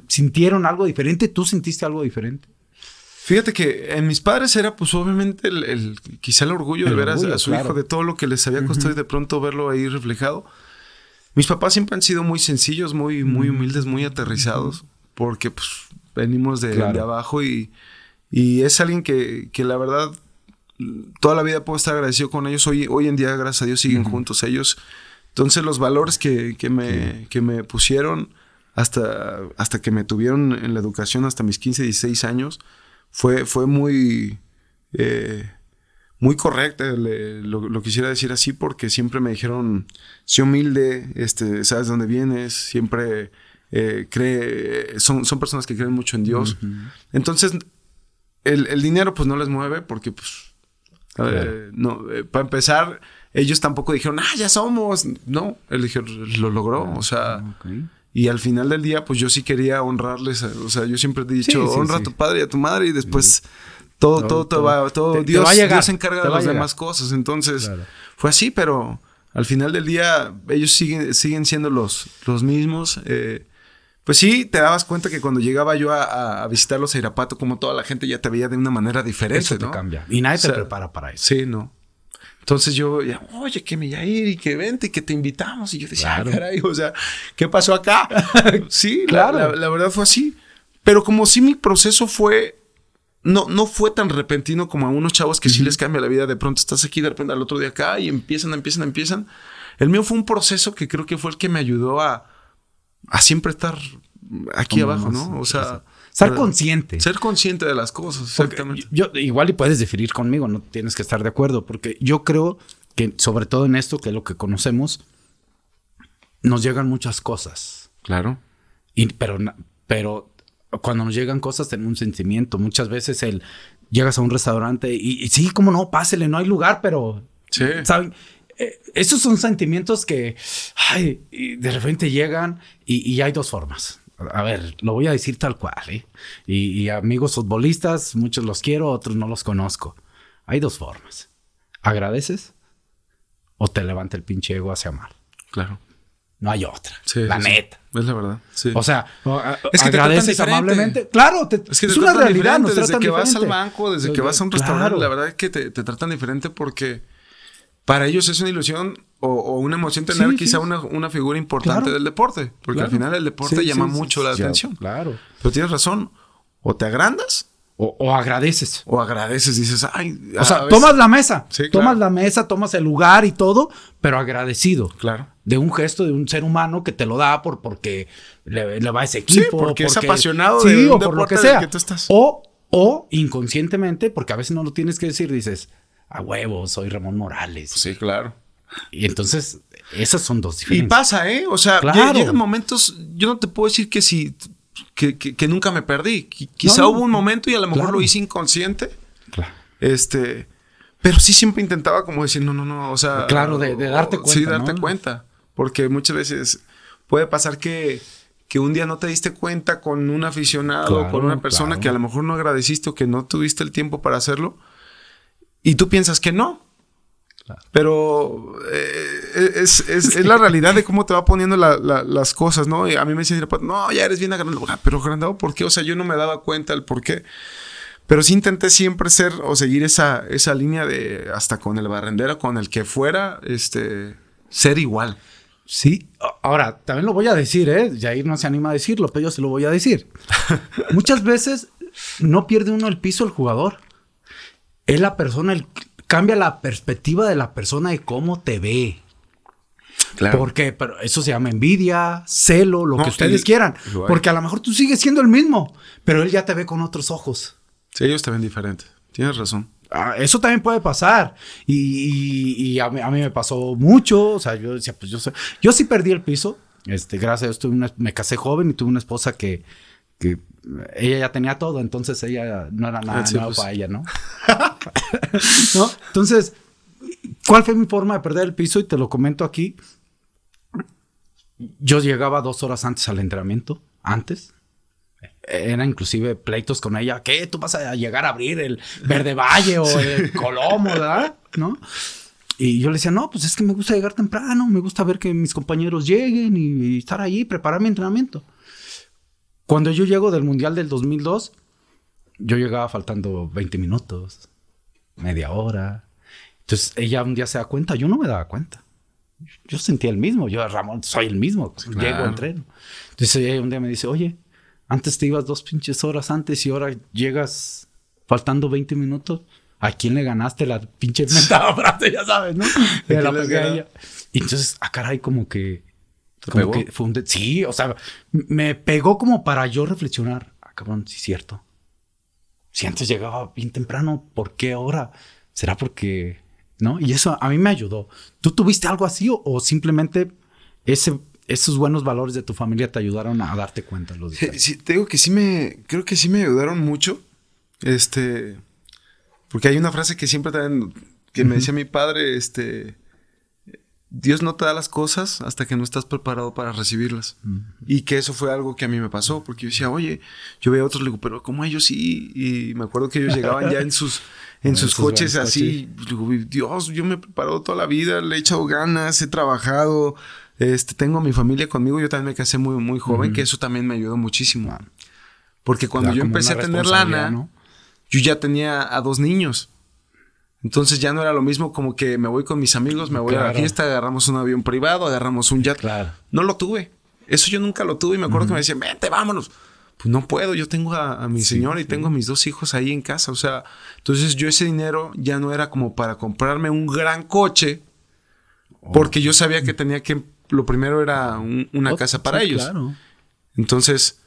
¿Sintieron algo diferente? ¿Tú sentiste algo diferente? Fíjate que en mis padres era pues obviamente el, quizá el orgullo de ver a, su hijo, de todo lo que les había costado y de pronto verlo ahí reflejado. Mis papás siempre han sido muy sencillos, muy, muy humildes, muy aterrizados, porque pues venimos de, abajo y, es alguien que, la verdad toda la vida puedo estar agradecido con ellos. Hoy, hoy en día, gracias a Dios, siguen juntos ellos. Entonces los valores que, me, que me pusieron hasta, hasta que me tuvieron en la educación hasta mis 15, 16 años, fue, fue muy, eh, muy correcta, lo, quisiera decir así, porque siempre me dijeron, sé humilde, este, sabes dónde vienes, siempre eh, cree, son, son personas que creen mucho en Dios. Entonces, el, dinero pues no les mueve porque pues, no, eh, para empezar, ellos tampoco dijeron, ah, ya somos. No, él dijeron, lo logró, o sea... Y al final del día, pues yo sí quería honrarles. O sea, yo siempre he dicho, honra a tu padre y a tu madre y después todo, todo, todo, va, todo Dios, Dios, se encarga de las demás cosas. Entonces, fue así, pero al final del día ellos siguen, siguen siendo los, los mismos. Eh, pues sí, te dabas cuenta que cuando llegaba yo a, visitarlos a Irapato, como toda la gente ya te veía de una manera diferente, eso te cambia. Y nadie te prepara para eso. Sí, no. Entonces yo, oye, que me ir y que vente y que te invitamos. Y yo decía, ah, caray, o sea, ¿qué pasó acá? sí, claro. La, verdad fue así. Pero como si mi proceso fue, no, no fue tan repentino como a unos chavos que sí les cambia la vida. De pronto estás aquí, de repente al otro día acá y empiezan, empiezan, empiezan. El mío fue un proceso que creo que fue el que me ayudó a, a siempre estar aquí abajo, ¿no? O sea... Ser consciente. Ser consciente de las cosas, exactamente. Yo, igual y puedes diferir conmigo, no tienes que estar de acuerdo, porque yo creo que sobre todo en esto, que es lo que conocemos, nos llegan muchas cosas. Claro. Y, pero, pero cuando nos llegan cosas tenemos un sentimiento. Muchas veces el llegas a un restaurante y, sí, cómo no, pásele, no hay lugar, pero sí. ¿saben? Eh, esos son sentimientos que ay, de repente llegan y hay dos formas a ver, lo voy a decir tal cual, ¿eh? Y, amigos futbolistas, muchos los quiero, otros no los conozco. Hay dos formas. ¿Agradeces? O te levanta el pinche ego hacia mal. Claro. No hay otra. la neta. Es la verdad. O sea, es que agradeces amablemente. Claro, es, una realidad. desde que vas al banco, desde que vas a un restaurante, la verdad es que te, te tratan diferente porque para ellos es una ilusión o, una emoción tener quizá Una, figura importante del deporte. Porque al final el deporte llama mucho la atención. Claro. Pero tienes razón. O te agrandas. O, agradeces. O agradeces, dices, ay. O sea, tomas la mesa. tomas la mesa, tomas el lugar y todo, pero agradecido. Claro. De un gesto de un ser humano que te lo da por porque le, va a ese equipo. porque, es apasionado de un por lo que sea. O, o inconscientemente, porque a veces no lo tienes que decir, dices, a huevo, soy Ramón Morales. Sí, claro. Y entonces, esas son dos diferencias. Y pasa, ¿eh? O sea, llegan momentos, yo no te puedo decir que si, que, nunca me perdí. Quizá hubo un momento y a lo mejor lo hice inconsciente. Claro. Este, pero sí siempre intentaba como decir, no, no, no, o sea. Claro, de, darte cuenta. Sí, darte cuenta. Porque muchas veces puede pasar que, que un día no te diste cuenta con un aficionado o con una persona que a lo mejor no agradeciste o que no tuviste el tiempo para hacerlo. Y tú piensas que no. Pero eh, es, la realidad de cómo te va poniendo las cosas, ¿no? Y a mí me decían, no, ya eres bien agrandado. Ah, pero agrandado, ¿por qué? O sea, yo no me daba cuenta el por qué. Pero sí intenté siempre ser o seguir esa, esa línea de hasta con el barrendero, con el que fuera, este, ser igual. Sí, ahora también lo voy a decir, ¿eh? Jair no se anima a decirlo, pero yo se lo voy a decir. Muchas veces no pierde uno el piso el jugador. Es la persona, el, cambia la perspectiva de la persona de cómo te ve. Claro. Porque pero eso se llama envidia, celo, lo que ustedes quieran. Porque a lo mejor tú sigues siendo el mismo, pero él ya te ve con otros ojos. Sí, ellos te ven diferente. Tienes razón. Ah, eso también puede pasar. Y, a, mí, me pasó mucho. O sea, yo decía, pues yo, yo sí perdí el piso. Este, gracias a Dios me casé joven y tuve una esposa que, que ella ya tenía todo, entonces ella no era nada ah, nuevo pues. para ella, ¿no? ¿no? Entonces, ¿cuál fue mi forma de perder el piso? Y te lo comento aquí. Yo llegaba dos horas antes al entrenamiento, antes. Era inclusive pleitos con ella. ¿Qué? ¿Tú vas a llegar a abrir el Verde Valle o el Colomo, ¿verdad? ¿No? Y yo le decía, no, pues es que me gusta llegar temprano, me gusta ver que mis compañeros lleguen y, y estar ahí, preparar mi entrenamiento. Cuando yo llego del Mundial del 2002, yo llegaba faltando 20 minutos, media hora. Entonces ella un día se da cuenta, yo no me daba cuenta. Yo sentía el mismo, yo Ramón soy el mismo, llego, entreno. Entonces ella un día me dice, oye, antes te ibas dos pinches horas antes y ahora llegas faltando 20 minutos. ¿A quién le ganaste la pinche mentada frase? Ya sabes, ¿no? la Y entonces, ah, caray, como que como que fue un sí, o sea, me pegó como para yo reflexionar. Ah, cabrón, sí es cierto. Si antes llegaba bien temprano, ¿por qué ahora? ¿Será porque no? Y eso a mí me ayudó. ¿Tú tuviste algo así o, simplemente ese, esos buenos valores de tu familia te ayudaron a darte cuenta? Los sí, sí, te digo que sí me, creo que sí me ayudaron mucho. Este, porque hay una frase que siempre también, que me decía mi padre, este, Dios no te da las cosas hasta que no estás preparado para recibirlas. Y que eso fue algo que a mí me pasó, porque yo decía, oye, yo veo a otros, le digo, pero ¿cómo ellos sí? Y me acuerdo que ellos llegaban ya en sus, en sus coches así. Digo, Dios, yo me he preparado toda la vida, le he echado ganas, he trabajado, este, tengo a mi familia conmigo, yo también me casé muy, muy joven, que eso también me ayudó muchísimo. Porque cuando yo empecé a tener lana, yo ya tenía a dos niños. Entonces ya no era lo mismo como que me voy con mis amigos, me voy a la fiesta, agarramos un avión privado, agarramos un jet. Claro. No lo tuve. Eso yo nunca lo tuve y me acuerdo que me decían, vente, vámonos. Pues no puedo, yo tengo a, mi señora y tengo a mis dos hijos ahí en casa. O sea, entonces yo ese dinero ya no era como para comprarme un gran coche, porque yo sabía que tenía que, lo primero era una casa para ellos. Claro. Entonces,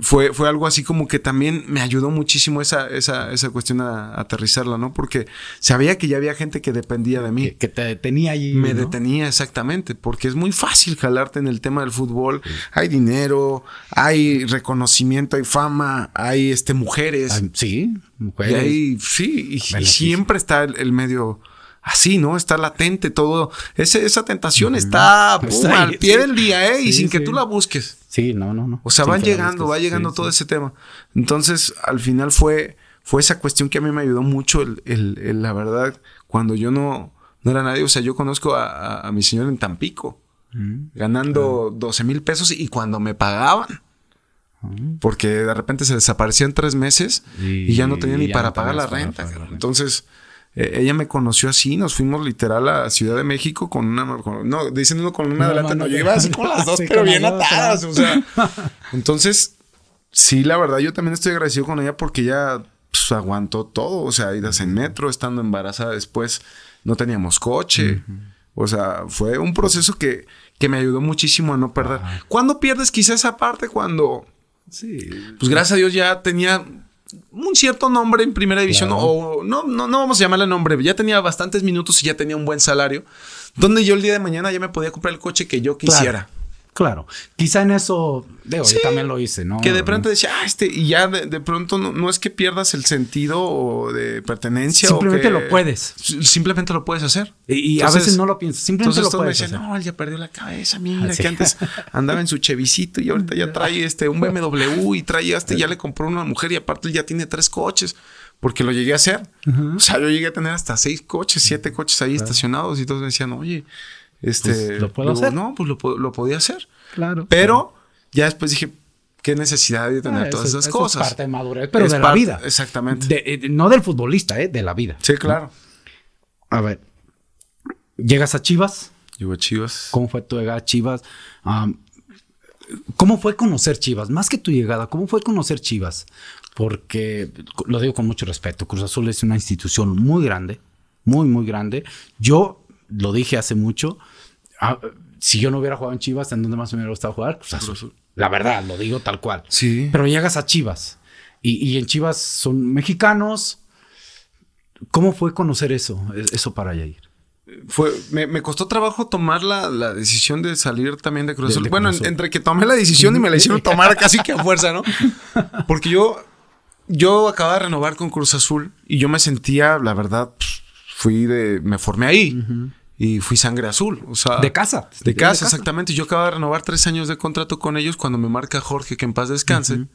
fue, fue algo así como que también me ayudó muchísimo esa, esa, esa cuestión a, aterrizarla, ¿no? Porque sabía que ya había gente que dependía de mí. Que, te detenía allí. Me detenía exactamente, porque es muy fácil jalarte en el tema del fútbol. Hay dinero, hay reconocimiento, hay fama, hay este mujeres. sí, mujeres. Y sí, y, siempre está el medio así, ¿no? Está latente todo. Ese, esa tentación está, al pie del día, ¿eh? y sin que tú la busques. Sí, no, no, no. O sea, van llegando, va llegando todo ese tema. Entonces, al final fue, fue esa cuestión que a mí me ayudó mucho, el, el, la verdad, cuando yo no, no era nadie. O sea, yo conozco a, mi señor en Tampico, mm. ganando 12 mil pesos y cuando me pagaban. Mm. Porque de repente se desaparecían tres meses y, ya no tenía ni para pagar la renta. Entonces, eh, ella me conoció así, nos fuimos literal a Ciudad de México con una, no, dicen uno con una adelante, no, yo iba así con las dos, pero bien atadas, o sea. Entonces, sí, la verdad, yo también estoy agradecido con ella porque ella pues, aguantó todo, o sea, idas en metro, estando embarazada después, no teníamos coche, o sea, fue un proceso que, que me ayudó muchísimo a no perder. ¿Cuándo pierdes quizá esa parte? Cuando... Sí. Pues gracias a Dios ya tenía un cierto nombre en primera división, o no, no, no vamos a llamarle nombre, ya tenía bastantes minutos y ya tenía un buen salario, donde yo el día de mañana ya me podía comprar el coche que yo quisiera. Claro, quizá en eso, yo también lo hice, ¿no? Que de pronto decía, ah, este, y ya de, pronto no, es que pierdas el sentido de pertenencia. Simplemente lo puedes. Simplemente lo puedes hacer. Y, a veces no lo piensas, simplemente lo puedes me decían, no, él ya perdió la cabeza, mira, ah, que antes andaba en su chevicito y ahorita ya trae este, un BMW y trae este, ya le compró una mujer y aparte ya tiene tres coches. Porque lo llegué a hacer. O sea, yo llegué a tener hasta seis coches, siete coches ahí estacionados y todos me decían, oye, este, pues, ¿Lo puedo hacer? No, pues lo, lo, podía hacer. Claro. Pero ya después dije, qué necesidad de tener ah, todas esas cosas. Es parte de madurez, pero de la vida. Exactamente. Eh, no del futbolista, ¿eh? De la vida. Sí, claro. A ver. Llegas a Chivas. Llego a Chivas. ¿Cómo fue tu llegada a Chivas? ¿Cómo fue conocer Chivas? Más que tu llegada, ¿cómo fue conocer Chivas? Porque lo digo con mucho respeto. Cruz Azul es una institución muy grande, muy, muy grande. Yo lo dije hace mucho. Ah, si yo no hubiera jugado en Chivas, ¿en dónde más me hubiera gustado jugar? Pues La verdad, lo digo tal cual. Sí. Pero llegas a Chivas y, en Chivas son mexicanos. ¿Cómo fue conocer eso, eso para Yair? Fue, me, costó trabajo tomar la, decisión de salir también de Cruz Azul. bueno, entre que tomé la decisión y me la hicieron tomar casi que a fuerza, ¿no? Porque yo, yo acababa de renovar con Cruz Azul y yo me sentía, la verdad, fui de, me formé ahí y fui sangre azul. O sea, de casa. De casa, exactamente. Yo acabo de renovar tres años de contrato con ellos cuando me marca Jorge que en paz descanse.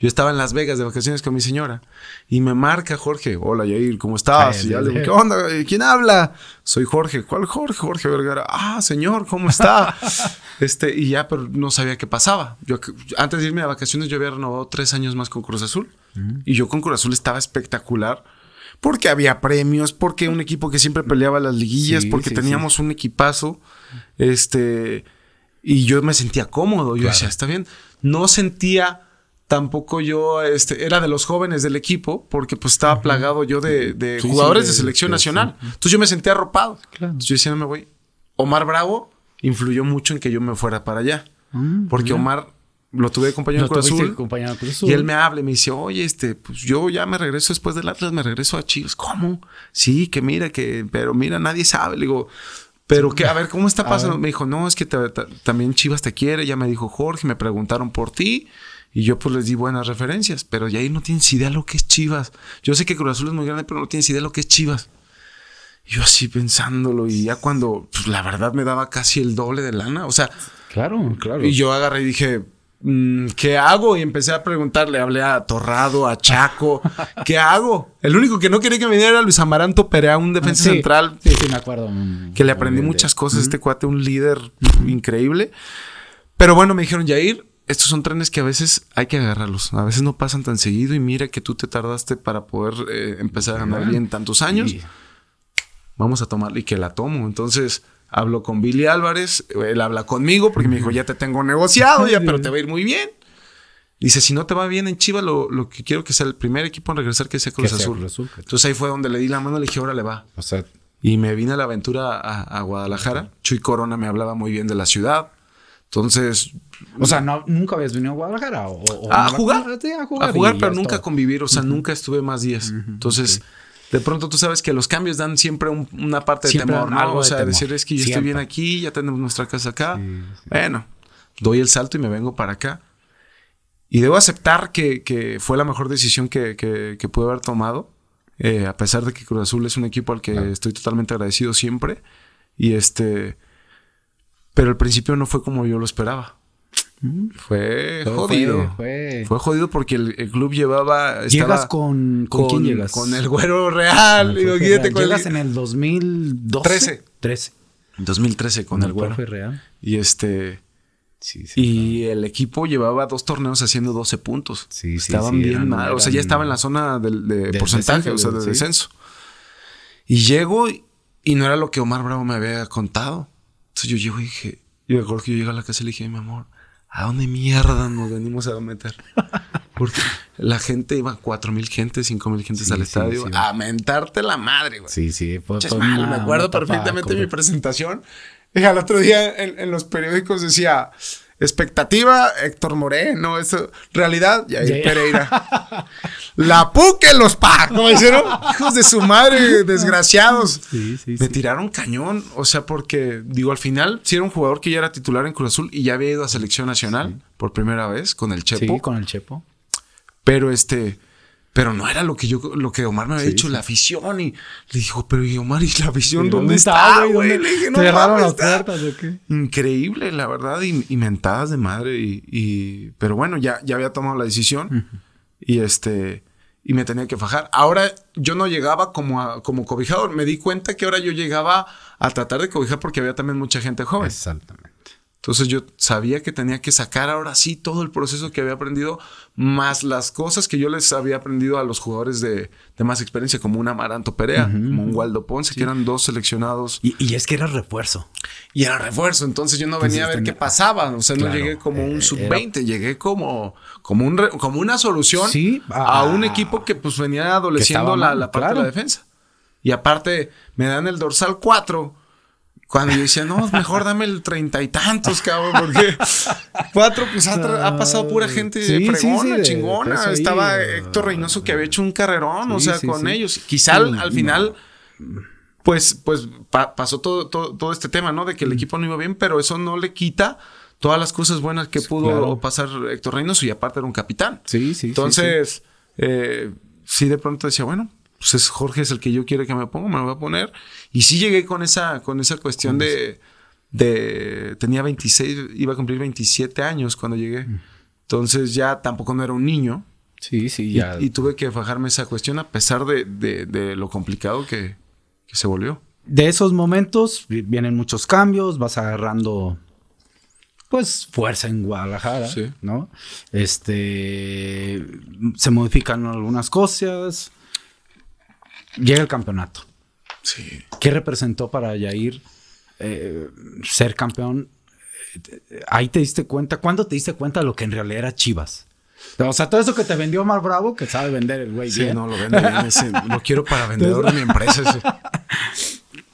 Yo estaba en Las Vegas de vacaciones con mi señora y me marca Jorge, hola Yair, ¿cómo estás? y ya le digo, ¿qué onda? ¿Quién habla? Soy Jorge. ¿Cuál Jorge? Jorge Vergara. Ah, señor, ¿cómo está? este, y ya, pero no sabía qué pasaba. Yo, antes de irme a vacaciones, yo había renovado tres años más con Cruz Azul y yo con Cruz Azul estaba espectacular porque había premios, porque un equipo que siempre peleaba las liguillas, porque teníamos un equipazo, este, y yo me sentía cómodo, yo decía, está bien, no sentía tampoco yo, este, era de los jóvenes del equipo, porque pues estaba plagado yo de, jugadores de, selección nacional, entonces yo me sentía arropado, entonces yo decía, no me voy. Omar Bravo influyó mucho en que yo me fuera para allá, mm, porque Omar lo tuve de compañero, Cruz Azul, Y él me habla y me dice, oye, este, pues yo ya me regreso después del Atlas, me regreso a Chivas. ¿Cómo? Sí, que mira, que, pero mira, nadie sabe. Le digo, pero que, a ver, ¿cómo está pasando? Me dijo, no, es que también Chivas te quiere. Ya me dijo Jorge, me preguntaron por ti. Y yo pues les di buenas referencias. Pero ya ahí no tienes idea lo que es Chivas. Yo sé que Cruz Azul es muy grande, pero no tienes idea lo que es Chivas. yo así pensándolo y ya cuando, pues la verdad me daba casi el doble de lana. O sea... Claro, claro. Y yo agarré y dije, ¿qué hago? Y empecé a preguntarle, hablé a Torrado, a Chaco, ¿qué hago? El único que no quería que me viniera era Luis Amaranto Perea, un defensa central. Sí, sí, me acuerdo. Que le aprendí muchas cosas a este cuate, un líder increíble. Pero bueno, me dijeron, Jair, estos son trenes que a veces hay que agarrarlos. A veces no pasan tan seguido y mira que tú te tardaste para poder eh, empezar a ganar bien tantos años. vamos a tomarla y que la tomo. Entonces hablo con Billy Álvarez, él habla conmigo porque me dijo, ya te tengo negociado, ya, pero te va a ir muy bien. Dice, si no te va bien en Chivas, lo, lo que quiero que sea el primer equipo en regresar que sea Cruz, Que sea Azul. Cruz Azul, Entonces ahí fue donde le di la mano, le dije, ahora le va. O sea, Y me vine a la aventura a, a Guadalajara. Chuy Corona me hablaba muy bien de la ciudad. Entonces, o sea, no, nunca habías venido a Guadalajara. O, o- a jugar, a a jugar. pero nunca está. convivir. O sea, nunca estuve más días. Entonces, de pronto tú sabes que los cambios dan siempre un- una parte de Siempre temor, ¿no? O sea, decir es que yo estoy bien aquí, ya tenemos nuestra casa acá. Sí, sí. Bueno, doy el salto y me vengo para acá. Y debo aceptar que, que fue la mejor decisión que, que, que pude haber tomado. eh, a pesar de que Cruz Azul es un equipo al que estoy totalmente agradecido siempre. Y este. Pero al principio no fue como yo lo esperaba. Fue Fue- jodido. fue- Fue jodido porque el, el club llevaba. Llegas con, con. quién llegas? Con el güero real. Con el digo, Real. con el- Llegas en el 2012. 13. 13. 2013 con el güero. profe Real. Y este. Sí, sí. Y el equipo llevaba dos torneos haciendo 12 puntos. Sí, sí, Estaban sí, bien eran- mal. O sea, ya estaba en la zona del, de porcentaje, descenso, o sea, de sí. descenso. Y llego y, y no era lo que Omar Bravo me había contado. Entonces yo llego y dije, y me acuerdo que yo llego a la casa y le dije, mi amor, ¿a dónde mierda nos venimos a meter? Porque la gente iba, cuatro mil gentes, cinco mil gentes Sí, al sí, estadio sí. a mentarte la madre, güey. Sí, sí. Fue, fue mal, me acuerdo perfectamente de mi presentación. Y al otro día en, en los periódicos decía expectativa Héctor Moreno, eso, realidad Yair Ya- Pereira. La puque los pa, como dijeron, hijos de su madre, desgraciados. Sí, sí, Me sí. tiraron cañón, o sea, porque digo, al final sí era un jugador que ya era titular en Cruz Azul y ya había ido a selección nacional por primera vez con el Chepo. Sí, con el Chepo. Pero este, pero no era lo que yo, lo que Omar me había Sí, dicho, sí. la afición. Y le dijo, pero ¿y Omar y la afición dónde, ¿dónde está, güey? Le dije, no ¿Cerraron mames, las está puertas o qué? Increíble, la verdad, y, y mentadas de madre. Y, y- pero bueno, ya, ya había tomado la decisión. Y este, y me tenía que fajar. Ahora yo no llegaba como, a- como cobijador. Me di cuenta que ahora yo llegaba a tratar de cobijar porque había también mucha gente joven. Exactamente. Entonces yo sabía que tenía que sacar ahora sí todo el proceso que había aprendido, más las cosas que yo les había aprendido a los jugadores de, de más experiencia, como un Amaranto Perea, como un Waldo Ponce, que eran dos seleccionados. Y, y es que era refuerzo. Y era refuerzo, entonces yo no venía a ver qué pasaba. O sea, Claro, no llegué como un eh, sub-20, llegué como, como, un re- como una solución Sí, a un equipo que pues venía adoleciendo la, mal, la parte de la defensa. Y aparte, me dan el dorsal 4. Cuando yo decía, no, mejor dame el treinta y tantos, cabrón, porque cuatro, pues ha, pasado pura gente Sí, fregona, sí, chingona. Estaba Héctor Reynoso que había hecho un carrerón, o sea, con ellos. Quizá al, no. final pues, pues pa- pasó todo, todo, todo este tema, ¿no? De Mm. que el equipo no iba bien, pero eso no le quita todas las cosas buenas que pudo claro. pasar Héctor Reynoso y aparte era un capitán. Sí, sí. Entonces, eh, sí, de pronto decía, bueno, pues es Jorge es el que yo quiero que me ponga, me lo voy a poner. Y sí llegué con esa, con esa cuestión de, de, tenía 26, iba a cumplir 27 años cuando llegué. Mm. Entonces ya tampoco no era un niño. Sí, sí, Y, ya. y tuve que fajarme esa cuestión a pesar de, de- de lo complicado que, que se volvió. de esos momentos vi- vienen muchos cambios, vas agarrando pues fuerza en Guadalajara, Sí. ¿no? Este se modifican algunas cosas. Llega el campeonato. Sí. ¿Qué representó para Yair eh, ser campeón? Ahí te diste cuenta. ¿Cuándo te diste cuenta de lo que en realidad era Chivas? O sea, todo eso que te vendió Omar Bravo, que sabe vender el güey Sí, bien. no, lo vende bien. ese- lo quiero para vendedor de mi empresa. ese.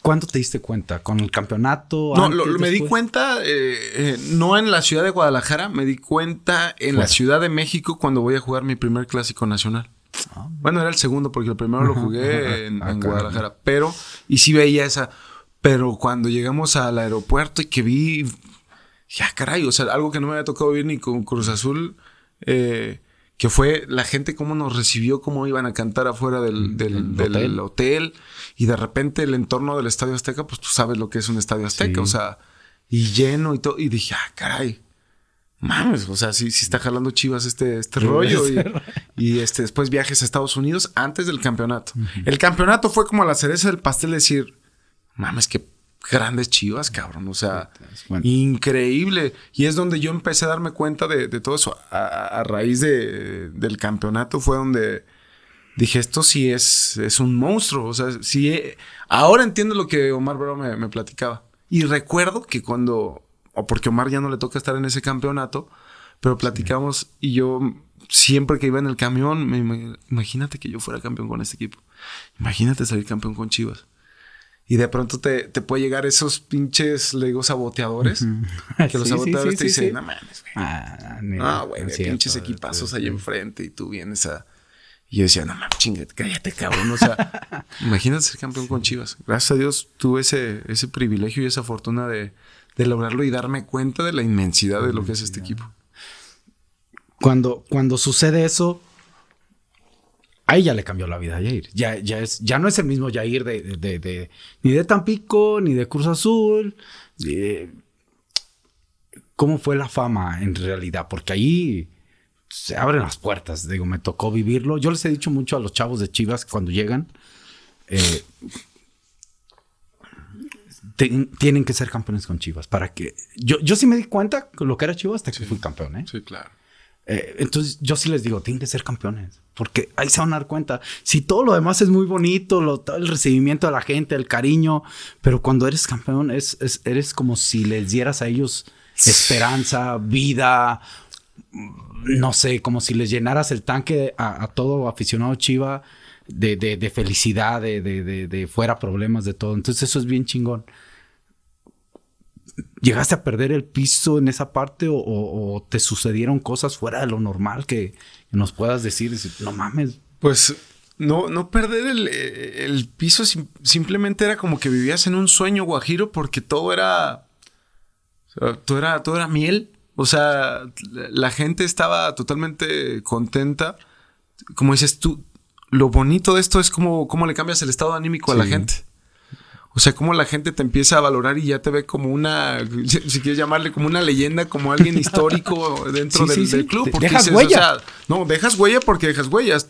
¿Cuándo te diste cuenta? ¿Con el campeonato? No, antes, lo- lo- me di cuenta, eh, eh, no en la ciudad de Guadalajara, me di cuenta en la. Ciudad de México cuando voy a jugar mi primer clásico nacional. Ah, Bueno, era el segundo porque el primero lo jugué en, Acá, Guadalajara. Pero, y sí veía esa. Pero cuando llegamos al aeropuerto y que vi. Ya, caray, o sea, algo que no me había tocado vivir ni con Cruz Azul. eh, que fue la gente cómo nos recibió, cómo iban a cantar afuera del, del- Del del hotel. hotel. Y de repente el entorno del Estadio Azteca, pues tú sabes lo que es un Estadio Azteca. Sí. O sea, y lleno y todo. Y dije, ah, caray. Mames, o sea, sí, sí está jalando chivas este, este rollo. Y, y, este, después viajes a Estados Unidos antes del campeonato. El campeonato fue como la cereza del pastel decir, mames, qué grandes chivas, cabrón. O sea, Bueno. increíble. Y es donde yo empecé a darme cuenta de, de todo eso. A, raíz de, del campeonato fue donde, dije, esto sí es, es un monstruo. O sea, sí, eh, ahora entiendo lo que Omar Bravo me, me platicaba. Y recuerdo que cuando, o porque Omar ya no le toca estar en ese campeonato, pero platicamos y yo siempre que iba en el camión, me, imagínate que yo fuera campeón con este equipo. Imagínate salir campeón con Chivas. Y de pronto te, te puede llegar esos pinches, le digo, saboteadores. Que los saboteadores te dicen, no mames, güey. Ah, no, güey, pinches equipazos ahí enfrente y tú vienes a... Y yo decía, no mames, chingate, cállate, cabrón. O sea, imagínate ser campeón con Chivas. Gracias a Dios tuve ese, ese privilegio y esa fortuna de, de lograrlo y darme cuenta de la inmensidad de lo que es este equipo. Cuando, cuando sucede eso, ahí ya le cambió la vida a Jair. Ya, ya, es, ya no es el mismo Jair de, de, de, ni de Tampico, ni de Cruz Azul. ¿Cómo fue la fama en realidad? Porque ahí se abren las puertas. Digo, me tocó vivirlo. Yo les he dicho mucho a los chavos de Chivas cuando llegan. Eh, tienen que ser campeones con Chivas para que yo, yo sí me di cuenta lo que era Chivas hasta que fui campeón, ¿eh? Sí, claro. Eh, entonces yo sí les digo, tienen que ser campeones, porque ahí se van a dar cuenta. Si todo lo demás es muy bonito, lo, todo el recibimiento de la gente, el cariño, pero cuando eres campeón es, eres como si les dieras a ellos esperanza, vida, no sé, como si les llenaras el tanque a, todo aficionado chiva de, de felicidad, de, de, fuera problemas, de todo. Entonces eso es bien chingón. ¿Llegaste a perder el piso en esa parte o, te sucedieron cosas fuera de lo normal que, nos puedas decir? No mames. Pues no, no perder el, piso simplemente era como que vivías en un sueño guajiro porque todo era, todo era, todo era miel. O sea, la gente estaba totalmente contenta. Como dices tú, lo bonito de esto es como cómo le cambias el estado anímico a la gente. O sea, cómo la gente te empieza a valorar y ya te ve como una, si quieres llamarle como una leyenda, como alguien histórico dentro del, club. Porque dejas huella. no, dejas huella porque dejas huellas.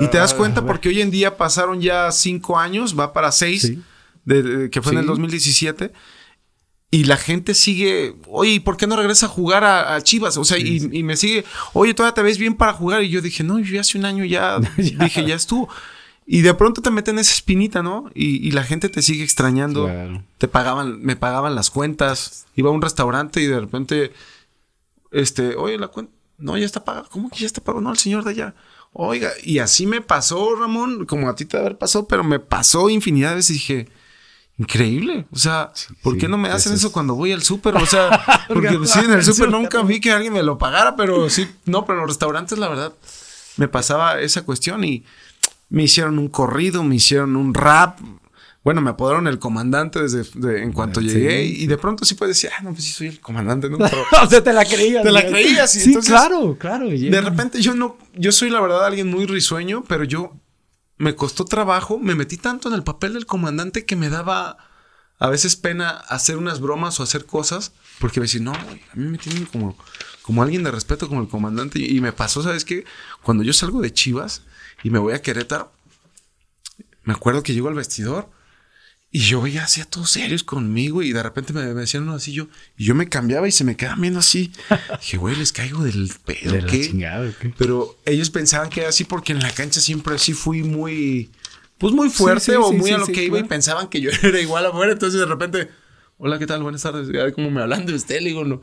Y te das cuenta porque hoy en día pasaron ya cinco años, va para seis, que fue en el 2017. Y la gente sigue, oye, ¿por qué no regresa a jugar a, Chivas? O sea, y, me sigue, oye, todavía te ves bien para jugar. Y yo dije, no, yo hace un año ya, dije, ya estuvo. Y de pronto te meten esa espinita, ¿no? Y, la gente te sigue extrañando. Te pagaban, me pagaban las cuentas. Iba a un restaurante y de repente, este, oye, la cuenta, no, ya está pagada. ¿Cómo que ya está pagado? No, el señor de allá. Oiga, y así me pasó, Ramón, como a ti te haber pasado, pero me pasó infinidad de veces y dije, increíble. O sea, ¿por qué no me hacen eso, cuando voy al súper? O sea, porque sí, en el súper nunca vi que alguien me lo pagara, pero sí, no, pero en los restaurantes, la verdad, me pasaba esa cuestión y me hicieron un corrido, me hicieron un rap. Bueno, me apodaron el comandante desde en cuanto llegué y de pronto sí puedes decir, ah, no, pues sí soy el comandante, ¿no? o sea, te la creías. Te la creías. sí, claro, claro. De repente yo no, yo soy la verdad alguien muy risueño, pero yo me costó trabajo, me metí tanto en el papel del comandante que me daba a veces pena hacer unas bromas o hacer cosas, porque me decían, no, güey, a mí me tienen como, como alguien de respeto, como el comandante. Y, y me pasó, ¿sabes qué? Cuando yo salgo de Chivas, y me voy a Querétaro. Me acuerdo que llego al vestidor y yo veía así a todos serios conmigo y de repente me, decían uno así yo y yo me cambiaba y se me quedaban viendo así. Dije, güey, les caigo del pedo. De ¿qué? Pero ellos pensaban que era así porque en la cancha siempre así fui muy, pues muy fuerte o muy a lo que iba y pensaban que yo era igual afuera. Entonces de repente, hola, ¿qué tal? Buenas tardes. ¿Cómo me hablan de usted? Le digo, no,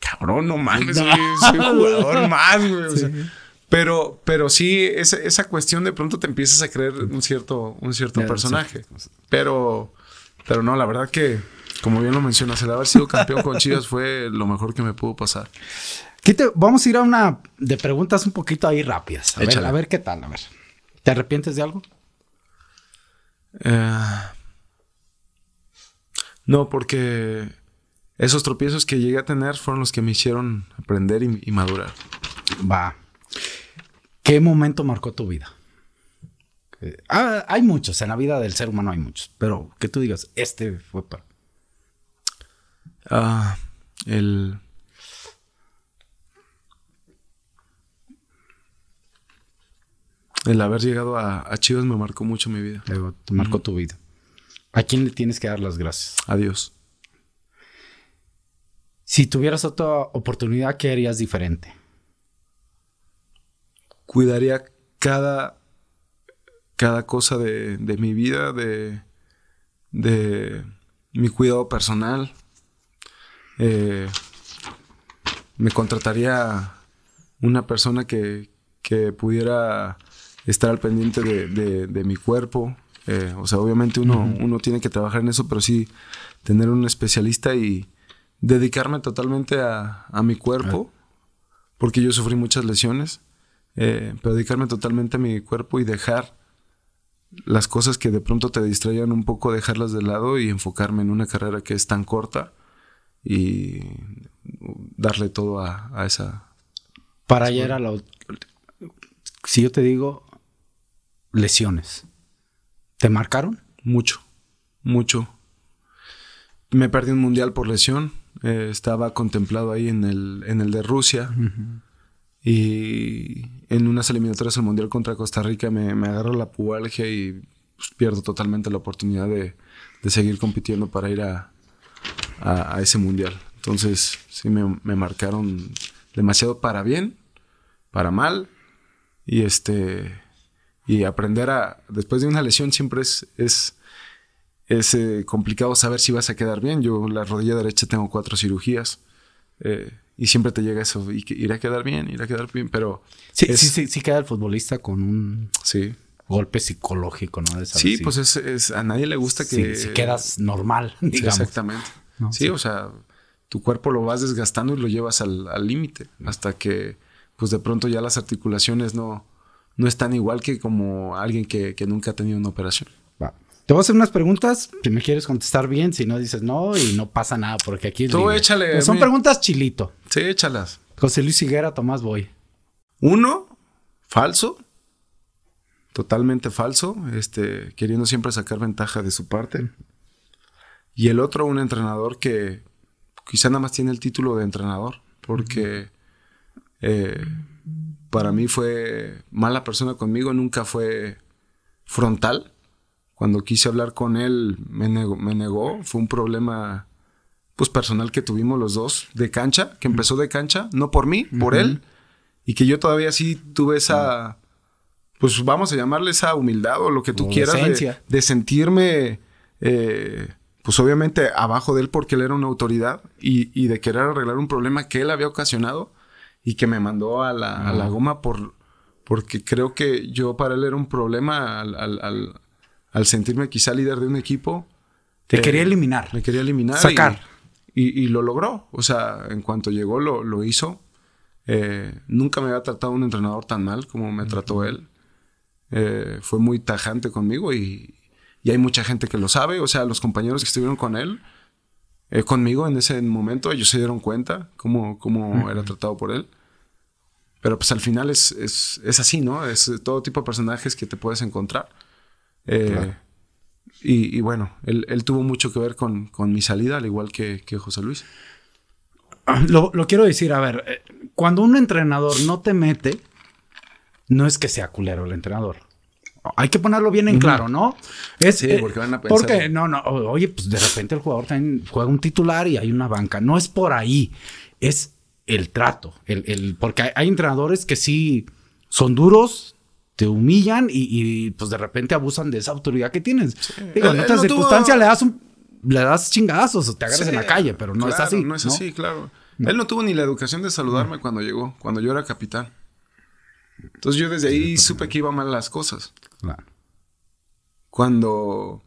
cabrón, no mames, soy, jugador más, güey. O sea, pero, pero sí, esa, esa cuestión de pronto te empiezas a creer un cierto, un cierto personaje. Pero, pero no, la verdad que, como bien lo mencionas, el haber sido campeón con Chivas fue lo mejor que me pudo pasar. vamos a ir a una de preguntas un poquito ahí rápidas. A, ver, a ver, qué tal, a ver. ¿Te arrepientes de algo? Eh, no, porque esos tropiezos que llegué a tener fueron los que me hicieron aprender y madurar. Va. ¿Qué momento marcó tu vida? Ah, hay muchos, en la vida del ser humano hay muchos, pero que tú digas, este fue para... Ah, el... El haber llegado a, Chivas me marcó mucho mi vida. Te marcó tu vida. ¿A quién le tienes que dar las gracias? A Dios. Si tuvieras otra oportunidad, ¿qué harías diferente? Cuidaría cada cada cosa de, de mi vida, de, de mi cuidado personal. Eh, me contrataría una persona que, que pudiera estar al pendiente de, de, mi cuerpo. Eh, o sea, obviamente uno, uno tiene que trabajar en eso, pero sí tener un especialista y dedicarme totalmente a, a mi cuerpo, porque yo sufrí muchas lesiones, eh, pero dedicarme totalmente a mi cuerpo y dejar las cosas que de pronto te distraían un poco, dejarlas de lado y enfocarme en una carrera que es tan corta y darle todo a, a esa... Para ayer a la... Si yo te digo lesiones, ¿te marcaron? Mucho, mucho. Me perdí un mundial por lesión. Eh, estaba contemplado ahí en el, en el de Rusia. Y en unas eliminatorias del mundial contra Costa Rica me, agarró la pubalgia y pues, pierdo totalmente la oportunidad de, de seguir compitiendo para ir a, a, ese mundial. Entonces, sí me, me, marcaron demasiado para bien, para mal. Y este. Y aprender a. Después de una lesión siempre es. es es eh, complicado saber si vas a quedar bien. Yo la rodilla derecha tengo cuatro cirugías. Eh, y siempre te llega eso, y que irá a quedar bien, irá a quedar bien, pero... Sí, sí, sí, sí queda el futbolista con un sí. golpe psicológico, ¿no? sí, pues es, a nadie le gusta que... si quedas normal, digamos. exactamente. sí, o sea, tu cuerpo lo vas desgastando y lo llevas al límite, hasta que, pues de pronto ya las articulaciones no, no están igual que como alguien que, que nunca ha tenido una operación. Te voy a hacer unas preguntas. Si me quieres contestar bien, si no dices no y no pasa nada, porque aquí. Tú échale. son preguntas chilito. Sí, échalas. José Luis Higuera, Tomás Boy. Uno, falso. Totalmente falso. Este, queriendo siempre sacar ventaja de su parte. Y el otro, un entrenador que quizá nada más tiene el título de entrenador. Porque eh, para mí fue mala persona conmigo, nunca fue frontal cuando quise hablar con él, me negó, Fue un problema, pues, personal que tuvimos los dos, de cancha, que empezó de cancha, no por mí, por él. Y que yo todavía sí tuve esa, pues, vamos a llamarle esa humildad o lo que tú quieras, de, sentirme, eh, pues, obviamente abajo de él porque él era una autoridad y, de querer arreglar un problema que él había ocasionado y que me mandó a la, goma por porque creo que yo para él era un problema al, al sentirme quizá líder de un equipo. Te quería eh, eliminar. Me quería eliminar. Sacar. Y, lo logró. O sea, en cuanto llegó lo, hizo. Eh, nunca me había tratado un entrenador tan mal como me trató él. Eh, fue muy tajante conmigo y, hay mucha gente que lo sabe. O sea, los compañeros que estuvieron con él, conmigo en ese momento, ellos se dieron cuenta cómo, cómo era tratado por él. Pero pues al final es, es así, ¿no? Es todo tipo de personajes que te puedes encontrar. Eh, y, bueno, él, tuvo mucho que ver con, mi salida, al igual que, José Luis. Lo, quiero decir, a ver, eh, cuando un entrenador no te mete, no es que sea culero el entrenador. Hay que ponerlo bien en claro, ¿no? Es, sí, eh, porque van a pensar. Porque, no, no, oye, pues de repente el jugador también juega un titular y hay una banca. No es por ahí, es el trato. El, el, porque hay entrenadores que sí son duros, te humillan y, pues de repente abusan de esa autoridad que tienes. Digo, en otras circunstancias le das un, le das chingazos o te agarras en la calle, pero no es así. No es así, claro. Él no tuvo ni la educación de saludarme cuando llegó, cuando yo era capitán. Entonces yo desde ahí supe que iban mal las cosas. Claro. Cuando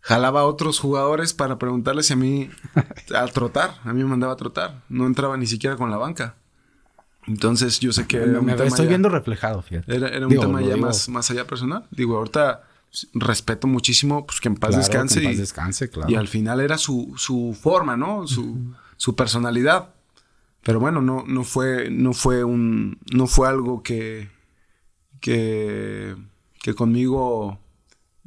jalaba a otros jugadores para preguntarles si a mí a trotar, a mí me mandaba a trotar, no entraba ni siquiera con la banca. Entonces yo sé que... me, estoy viendo reflejado, fíjate. Era, un tema ya más, más allá personal. Digo, ahorita respeto muchísimo, pues que en paz descanse. en paz descanse, claro. Y al final era su, su forma, ¿no? Su, su personalidad. Pero bueno, no, no fue, no fue un, no fue algo que, que, que conmigo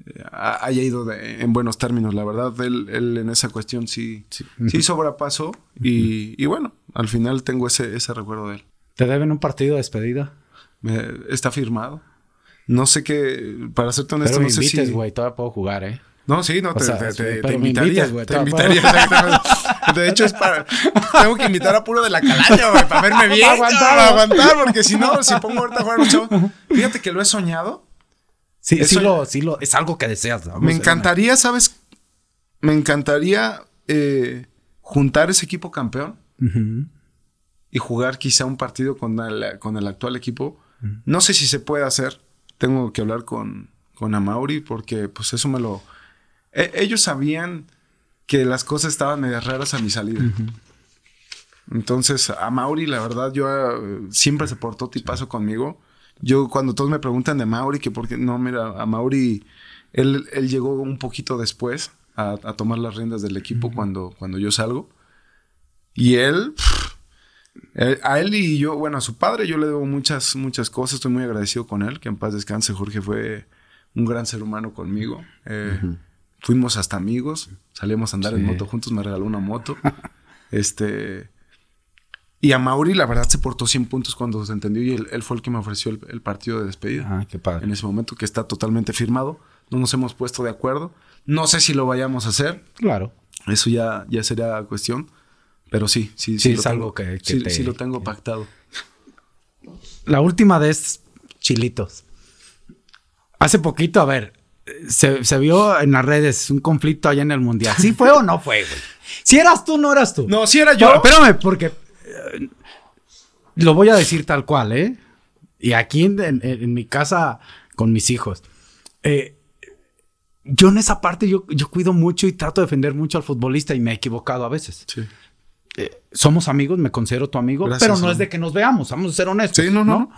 eh, haya ido en buenos términos. La verdad, él, él en esa cuestión sí, sí, sí sobrepasó. y, y, bueno, al final tengo ese, ese recuerdo de él. ¿Te deben un partido de despedida? está firmado. No sé qué, para serte honesto, pero me no invites, güey, todavía puedo jugar, ¿eh? No, sí, no, te, te, te, invitaría. te invitaría, De hecho, es para. Tengo que invitar a puro de la calaña, güey, para verme bien. Para aguantar. Para aguantar, porque si no, si pongo ahorita a jugar chavos. Fíjate que lo he soñado. Sí, sí, lo, sí lo, es algo que deseas. me encantaría, ¿sabes? Me encantaría eh, juntar ese equipo campeón y jugar quizá un partido con el, con el actual equipo. No sé si se puede hacer. Tengo que hablar con, con Amauri porque pues eso me lo... E, ellos sabían que las cosas estaban medio raras a mi salida. Entonces, a Mauri, la verdad, yo eh, siempre se portó tipazo conmigo. Yo, cuando todos me preguntan de Mauri, que porque no, mira, a Mauri, él, él llegó un poquito después a, tomar las riendas del equipo cuando, cuando yo salgo. Y él, a él y yo, bueno, a su padre yo le debo muchas, muchas cosas. Estoy muy agradecido con él. Que en paz descanse. Jorge fue un gran ser humano conmigo. Eh, fuimos hasta amigos. Salimos a andar en moto juntos. Me regaló una moto. este... Y a Mauri, la verdad, se portó 100 puntos cuando se entendió y él, fue el que me ofreció el, partido de despedida. Ah, qué padre. En ese momento que está totalmente firmado. No nos hemos puesto de acuerdo. No sé si lo vayamos a hacer. Claro. Eso ya, ya sería cuestión. Pero sí, sí, sí. es algo que, sí, lo tengo pactado. La última de es Chilitos. Hace poquito, a ver, se, vio en las redes un conflicto allá en el Mundial. ¿Sí fue o no fue, güey? Si eras tú, no eras tú. No, si era yo. espérame, porque eh, lo voy a decir tal cual, ¿eh? Y aquí en, mi casa con mis hijos. Eh, yo en esa parte yo, yo cuido mucho y trato de defender mucho al futbolista y me he equivocado a veces. Sí. Eh, somos amigos, me considero tu amigo, pero no es de que nos veamos, vamos a ser honestos. Sí, no, no.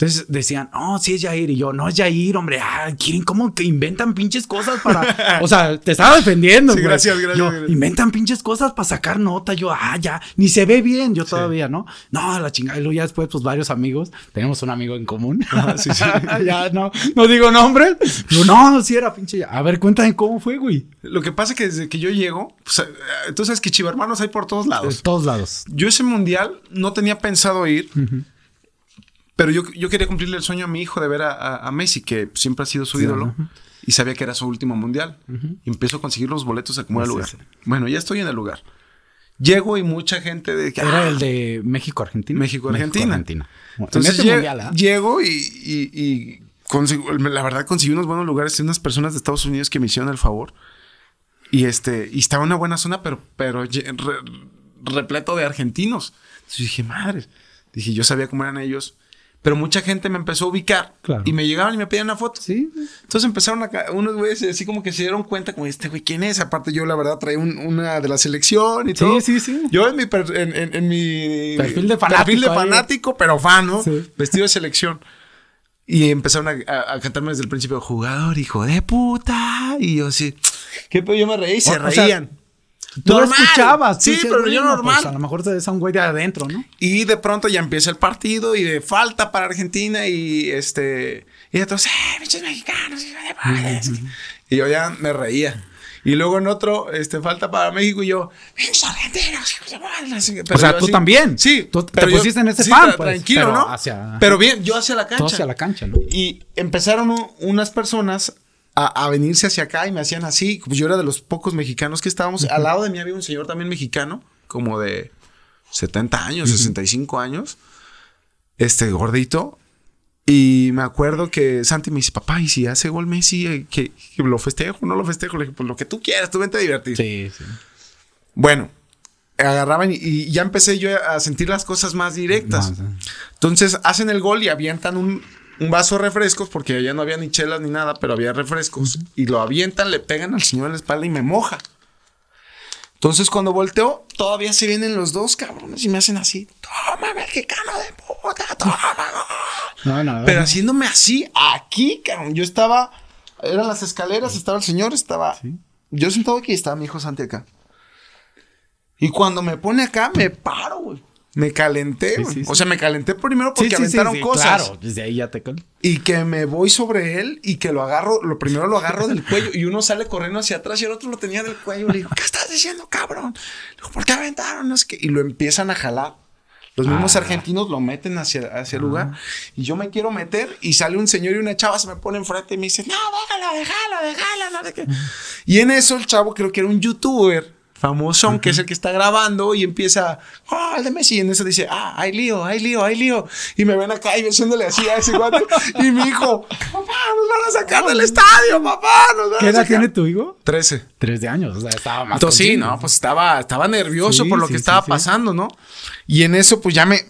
Entonces decían, no, sí es Jair. Y yo, no es Jair, hombre. Ah, quieren como que inventan pinches cosas para. o sea, te estaba defendiendo. Sí, gracias, gracias, Inventan pinches cosas para sacar nota. Yo, ah, ya, ni se ve bien. Yo todavía, ¿no? No, la chingada. Y luego ya después, pues varios amigos. Tenemos un amigo en común. sí, sí. ya, no, no digo nombre. Yo, no, sí era pinche. A ver, cuéntame cómo fue, güey. Lo que pasa es que desde que yo llego, pues, eh, tú sabes que chivermanos hay por todos lados. De todos lados. Yo ese mundial no tenía pensado ir. Pero yo, yo quería cumplirle el sueño a mi hijo de ver a, Messi, que siempre ha sido su ídolo. Y sabía que era su último mundial. Y empiezo a conseguir los boletos a como el lugar. Bueno, ya estoy en el lugar. Llego y mucha gente de Era el de México-Argentina. México-Argentina. Entonces este ¿ah? llego, y, y, consigo, la verdad conseguí unos buenos lugares y unas personas de Estados Unidos que me hicieron el favor. Y este, y estaba en una buena zona, pero, pero repleto de argentinos. Entonces dije, madre. Dije, yo sabía cómo eran ellos. Pero mucha gente me empezó a ubicar. Y me llegaban y me pedían una foto. Sí. Entonces empezaron a... Unos güeyes así como que se dieron cuenta como, este güey, ¿quién es? Aparte yo, la verdad, traía una de la selección y todo. Sí, sí, sí. Yo en mi, en, mi... Perfil de fanático. Perfil de fanático, pero fan, ¿no? Vestido de selección. Y empezaron a, cantarme desde el principio, jugador, hijo de puta. Y yo así, ¿qué pedo? Yo me reí y se reían. Tú lo escuchabas. Sí, pero yo normal. Pues, a lo mejor te es un güey de adentro, ¿no? Y de pronto ya empieza el partido y de falta para Argentina y este... Y otros, ¡eh, bichos mexicanos! Y yo ya me reía. Y luego en otro, este, falta para México y yo, ¡pinches argentinos! o sea, tú también. Sí. Tú te pusiste en ese sí, fan, pues, Tranquilo, ¿no? Pero bien, yo hacia la cancha. hacia la cancha, ¿no? Y empezaron unas personas a, venirse hacia acá y me hacían así. Pues yo era de los pocos mexicanos que estábamos. Al lado de mí había un señor también mexicano, como de 70 años, 65 años. Este gordito. Y me acuerdo que Santi me dice, papá, ¿y si hace gol Messi, eh, que, lo festejo? ¿No lo festejo? Le dije, pues lo que tú quieras, tú vente a divertir. Sí, sí. Bueno, agarraban y, ya empecé yo a sentir las cosas más directas. Entonces hacen el gol y avientan un, un vaso de refrescos, porque allá no había ni chelas ni nada, pero había refrescos, y lo avientan, le pegan al señor en la espalda y me moja. Entonces, cuando volteo, todavía se vienen los dos cabrones y me hacen así: Toma, mexicano de puta, toma. No, no, pero haciéndome así, aquí, cabrón. Yo estaba, eran las escaleras, estaba el señor, estaba. Yo sentado aquí, estaba mi hijo Santi acá. Y cuando me pone acá, me paro, güey. Me calenté. O sea, me calenté primero porque aventaron cosas. Claro, desde ahí ya te Y que me voy sobre él y que lo agarro, lo primero lo agarro del cuello y uno sale corriendo hacia atrás y el otro lo tenía del cuello. Le digo, ¿qué estás diciendo, cabrón? Le digo, ¿por qué aventaron? No Y lo empiezan a jalar. Los mismos ah. argentinos lo meten hacia, hacia el lugar y yo me quiero meter y sale un señor y una chava se me pone enfrente y me dice, no, déjalo, déjalo, déjalo, no sé qué. Y en eso el chavo creo que era un youtuber famoso, uh que es el que está grabando y empieza, ah, el de Messi. Y en eso dice, ah, hay lío, hay lío, hay lío. Y me ven acá y haciéndole así a ese guante. y mi hijo, papá, nos van a sacar del estadio, papá, nos van ¿Qué edad tiene tu hijo? Trece. Tres de años, o sea, estaba más. Entonces, sí, no, pues estaba, estaba nervioso por lo que estaba pasando, ¿no? Y en eso, pues ya me,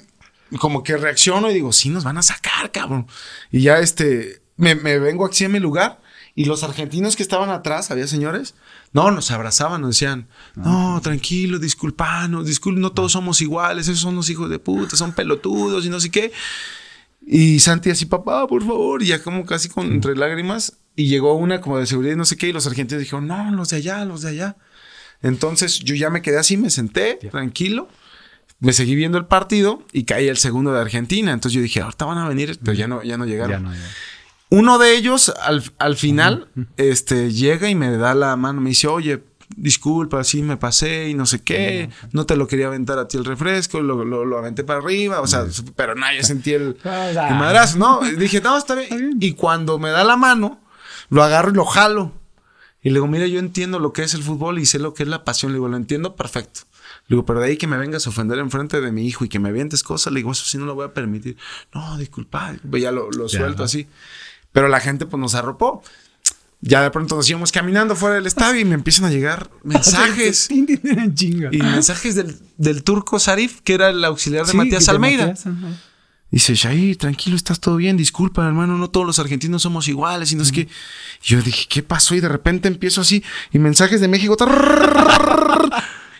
como que reacciono y digo, sí, nos van a sacar, cabrón. Y ya este, me, me vengo aquí a mi lugar y los argentinos que estaban atrás, había señores, no, nos abrazaban, nos decían, ah, no, tranquilo, disculpanos, disculpen, no todos somos iguales, esos son los hijos de puta, son pelotudos y no sé qué. Y Santi así, papá, por favor, y ya como casi con entre lágrimas, y llegó una como de seguridad y no sé qué, y los argentinos dijeron, no, los de allá, los de allá. Entonces yo ya me quedé así, me senté, tranquilo, me seguí viendo el partido y caí el segundo de Argentina. Entonces yo dije, ahorita van a venir, pero ya no, ya no llegaron. Ya no, ya. Uno de ellos, al, al final, este, llega y me da la mano, me dice, oye, disculpa, sí me pasé y no sé qué, no te lo quería aventar a ti el refresco, lo, lo, aventé para arriba, o sea, pero no, yo sentí el, madrazo, ¿no? Dije, no, está bien. Y cuando me da la mano, lo agarro y lo jalo. Y le digo, mira, yo entiendo lo que es el fútbol y sé lo que es la pasión. Le digo, lo entiendo perfecto. Le digo, pero de ahí que me vengas a ofender enfrente de mi hijo y que me avientes cosas, le digo, eso sí no lo voy a permitir. No, disculpa, ya lo, lo suelto así. Pero la gente pues nos arropó. Ya de pronto nos íbamos caminando fuera del estadio y me empiezan a llegar mensajes. y mensajes del, del, turco Sarif, que era el auxiliar de Matías Almeida. Dice, Shai, tranquilo, estás todo bien, disculpa, hermano, no todos los argentinos somos iguales. Y no es que yo dije, ¿qué pasó? Y de repente empiezo así, y mensajes de México.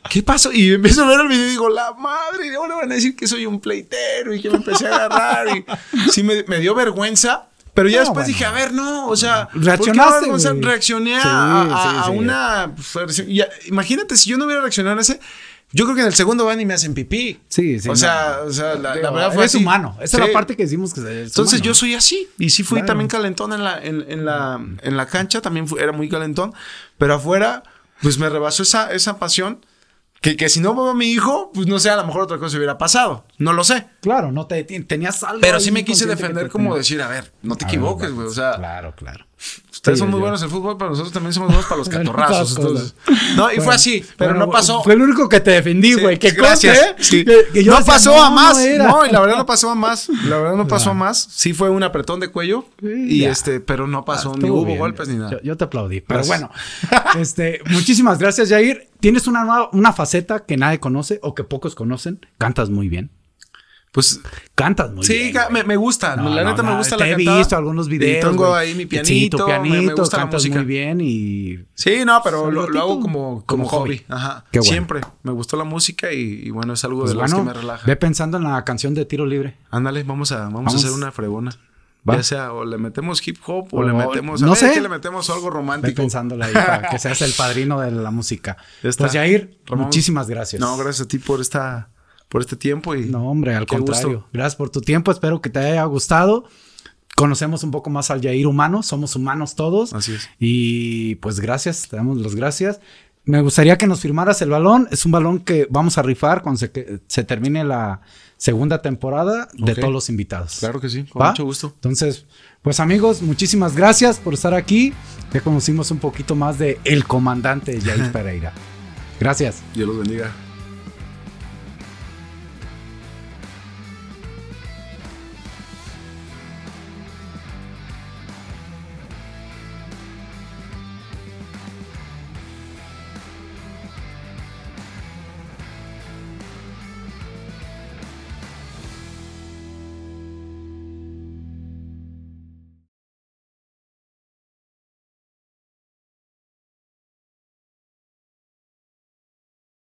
¿Qué pasó? Y empiezo a ver el video y digo, la madre, ahora van a decir que soy un pleitero y que me empecé a agarrar. Y sí, me, me dio vergüenza, pero ya No, después bueno. dije, a ver, no, o sea, ¿por qué Reaccionaste, no? O sea, güey. reaccioné a, Sí, a- sí, a sí. una. pues, y a- imagínate, si yo no hubiera reaccionado a ese, yo creo que en el segundo van y me hacen pipí. Sí, sí. O no. sea, o sea la, la Digo, verdad fue es así. humano. Esa es Sí. la parte que decimos que es Entonces humano. yo soy así. Y sí fui Claro. también calentón en la, en, en la, en la cancha, también fui- era muy calentón. Pero afuera, pues me rebasó esa, esa pasión. Que, que si no a mi hijo, pues no sé, a lo mejor otra cosa hubiera pasado. No lo sé. Claro, no te tenías algo. Pero sí me quise defender como decir, a ver, no te A equivoques, güey. O sea, Claro, claro. Ustedes Sí, son muy yo- buenos en el fútbol, pero nosotros también somos buenos para los catorrazos. entonces. No, y fue así, pero bueno, no pasó. Fue el único que te defendí, Sí, güey. que gracias. conste, Sí. que- que yo no decía, pasó a más. no y la verdad no pasó a más. La verdad no pasó a más. Sí fue un apretón de cuello. Y ya. este, pero no pasó, ni Estuvo hubo bien. golpes ni nada. Yo, yo te aplaudí. Pero Gracias. bueno, este, muchísimas gracias, Jair. Tienes una nueva, una faceta que nadie conoce o que pocos conocen. Cantas muy bien. Pues Cantas muy sí, bien. ca- me, güey. me gusta. No, la no, neta me gusta te la he cantada. visto algunos videos. Y tengo güey. ahí mi Sí, pianito. tu me- me, pianito, gusta la cantas música. muy bien y Sí, no, pero lo, lo hago como, como, como hobby. hobby. Ajá. Qué bueno. Siempre. Me gustó la música y, y bueno, es algo pues de las bueno, que me relaja. ve pensando en la canción de tiro libre. Ándale, vamos a, vamos, Vamos. a hacer una fregona. Va. Ya sea, o le metemos hip hop o, O- le metemos. A no ver, sé. que le metemos algo Ve romántico. pensándola ahí para que seas el padrino de la música. Ya está. Pues Jair, Ramón. muchísimas gracias. No, gracias a ti por esta, por este tiempo y. No, hombre, al contrario. gusto. Gracias por tu tiempo. Espero que te haya gustado. Conocemos un poco más al Jair humano. Somos humanos todos. Así es. Y pues gracias. Te damos las gracias. Me gustaría que nos firmaras el balón. Es un balón que vamos a rifar cuando se, que- se termine la segunda temporada de todos los invitados. Claro que sí, con ¿Va? mucho gusto. Entonces, pues amigos, muchísimas gracias por estar aquí. Ya conocimos un poquito más de el comandante Jair Pereira. Gracias. Dios los bendiga.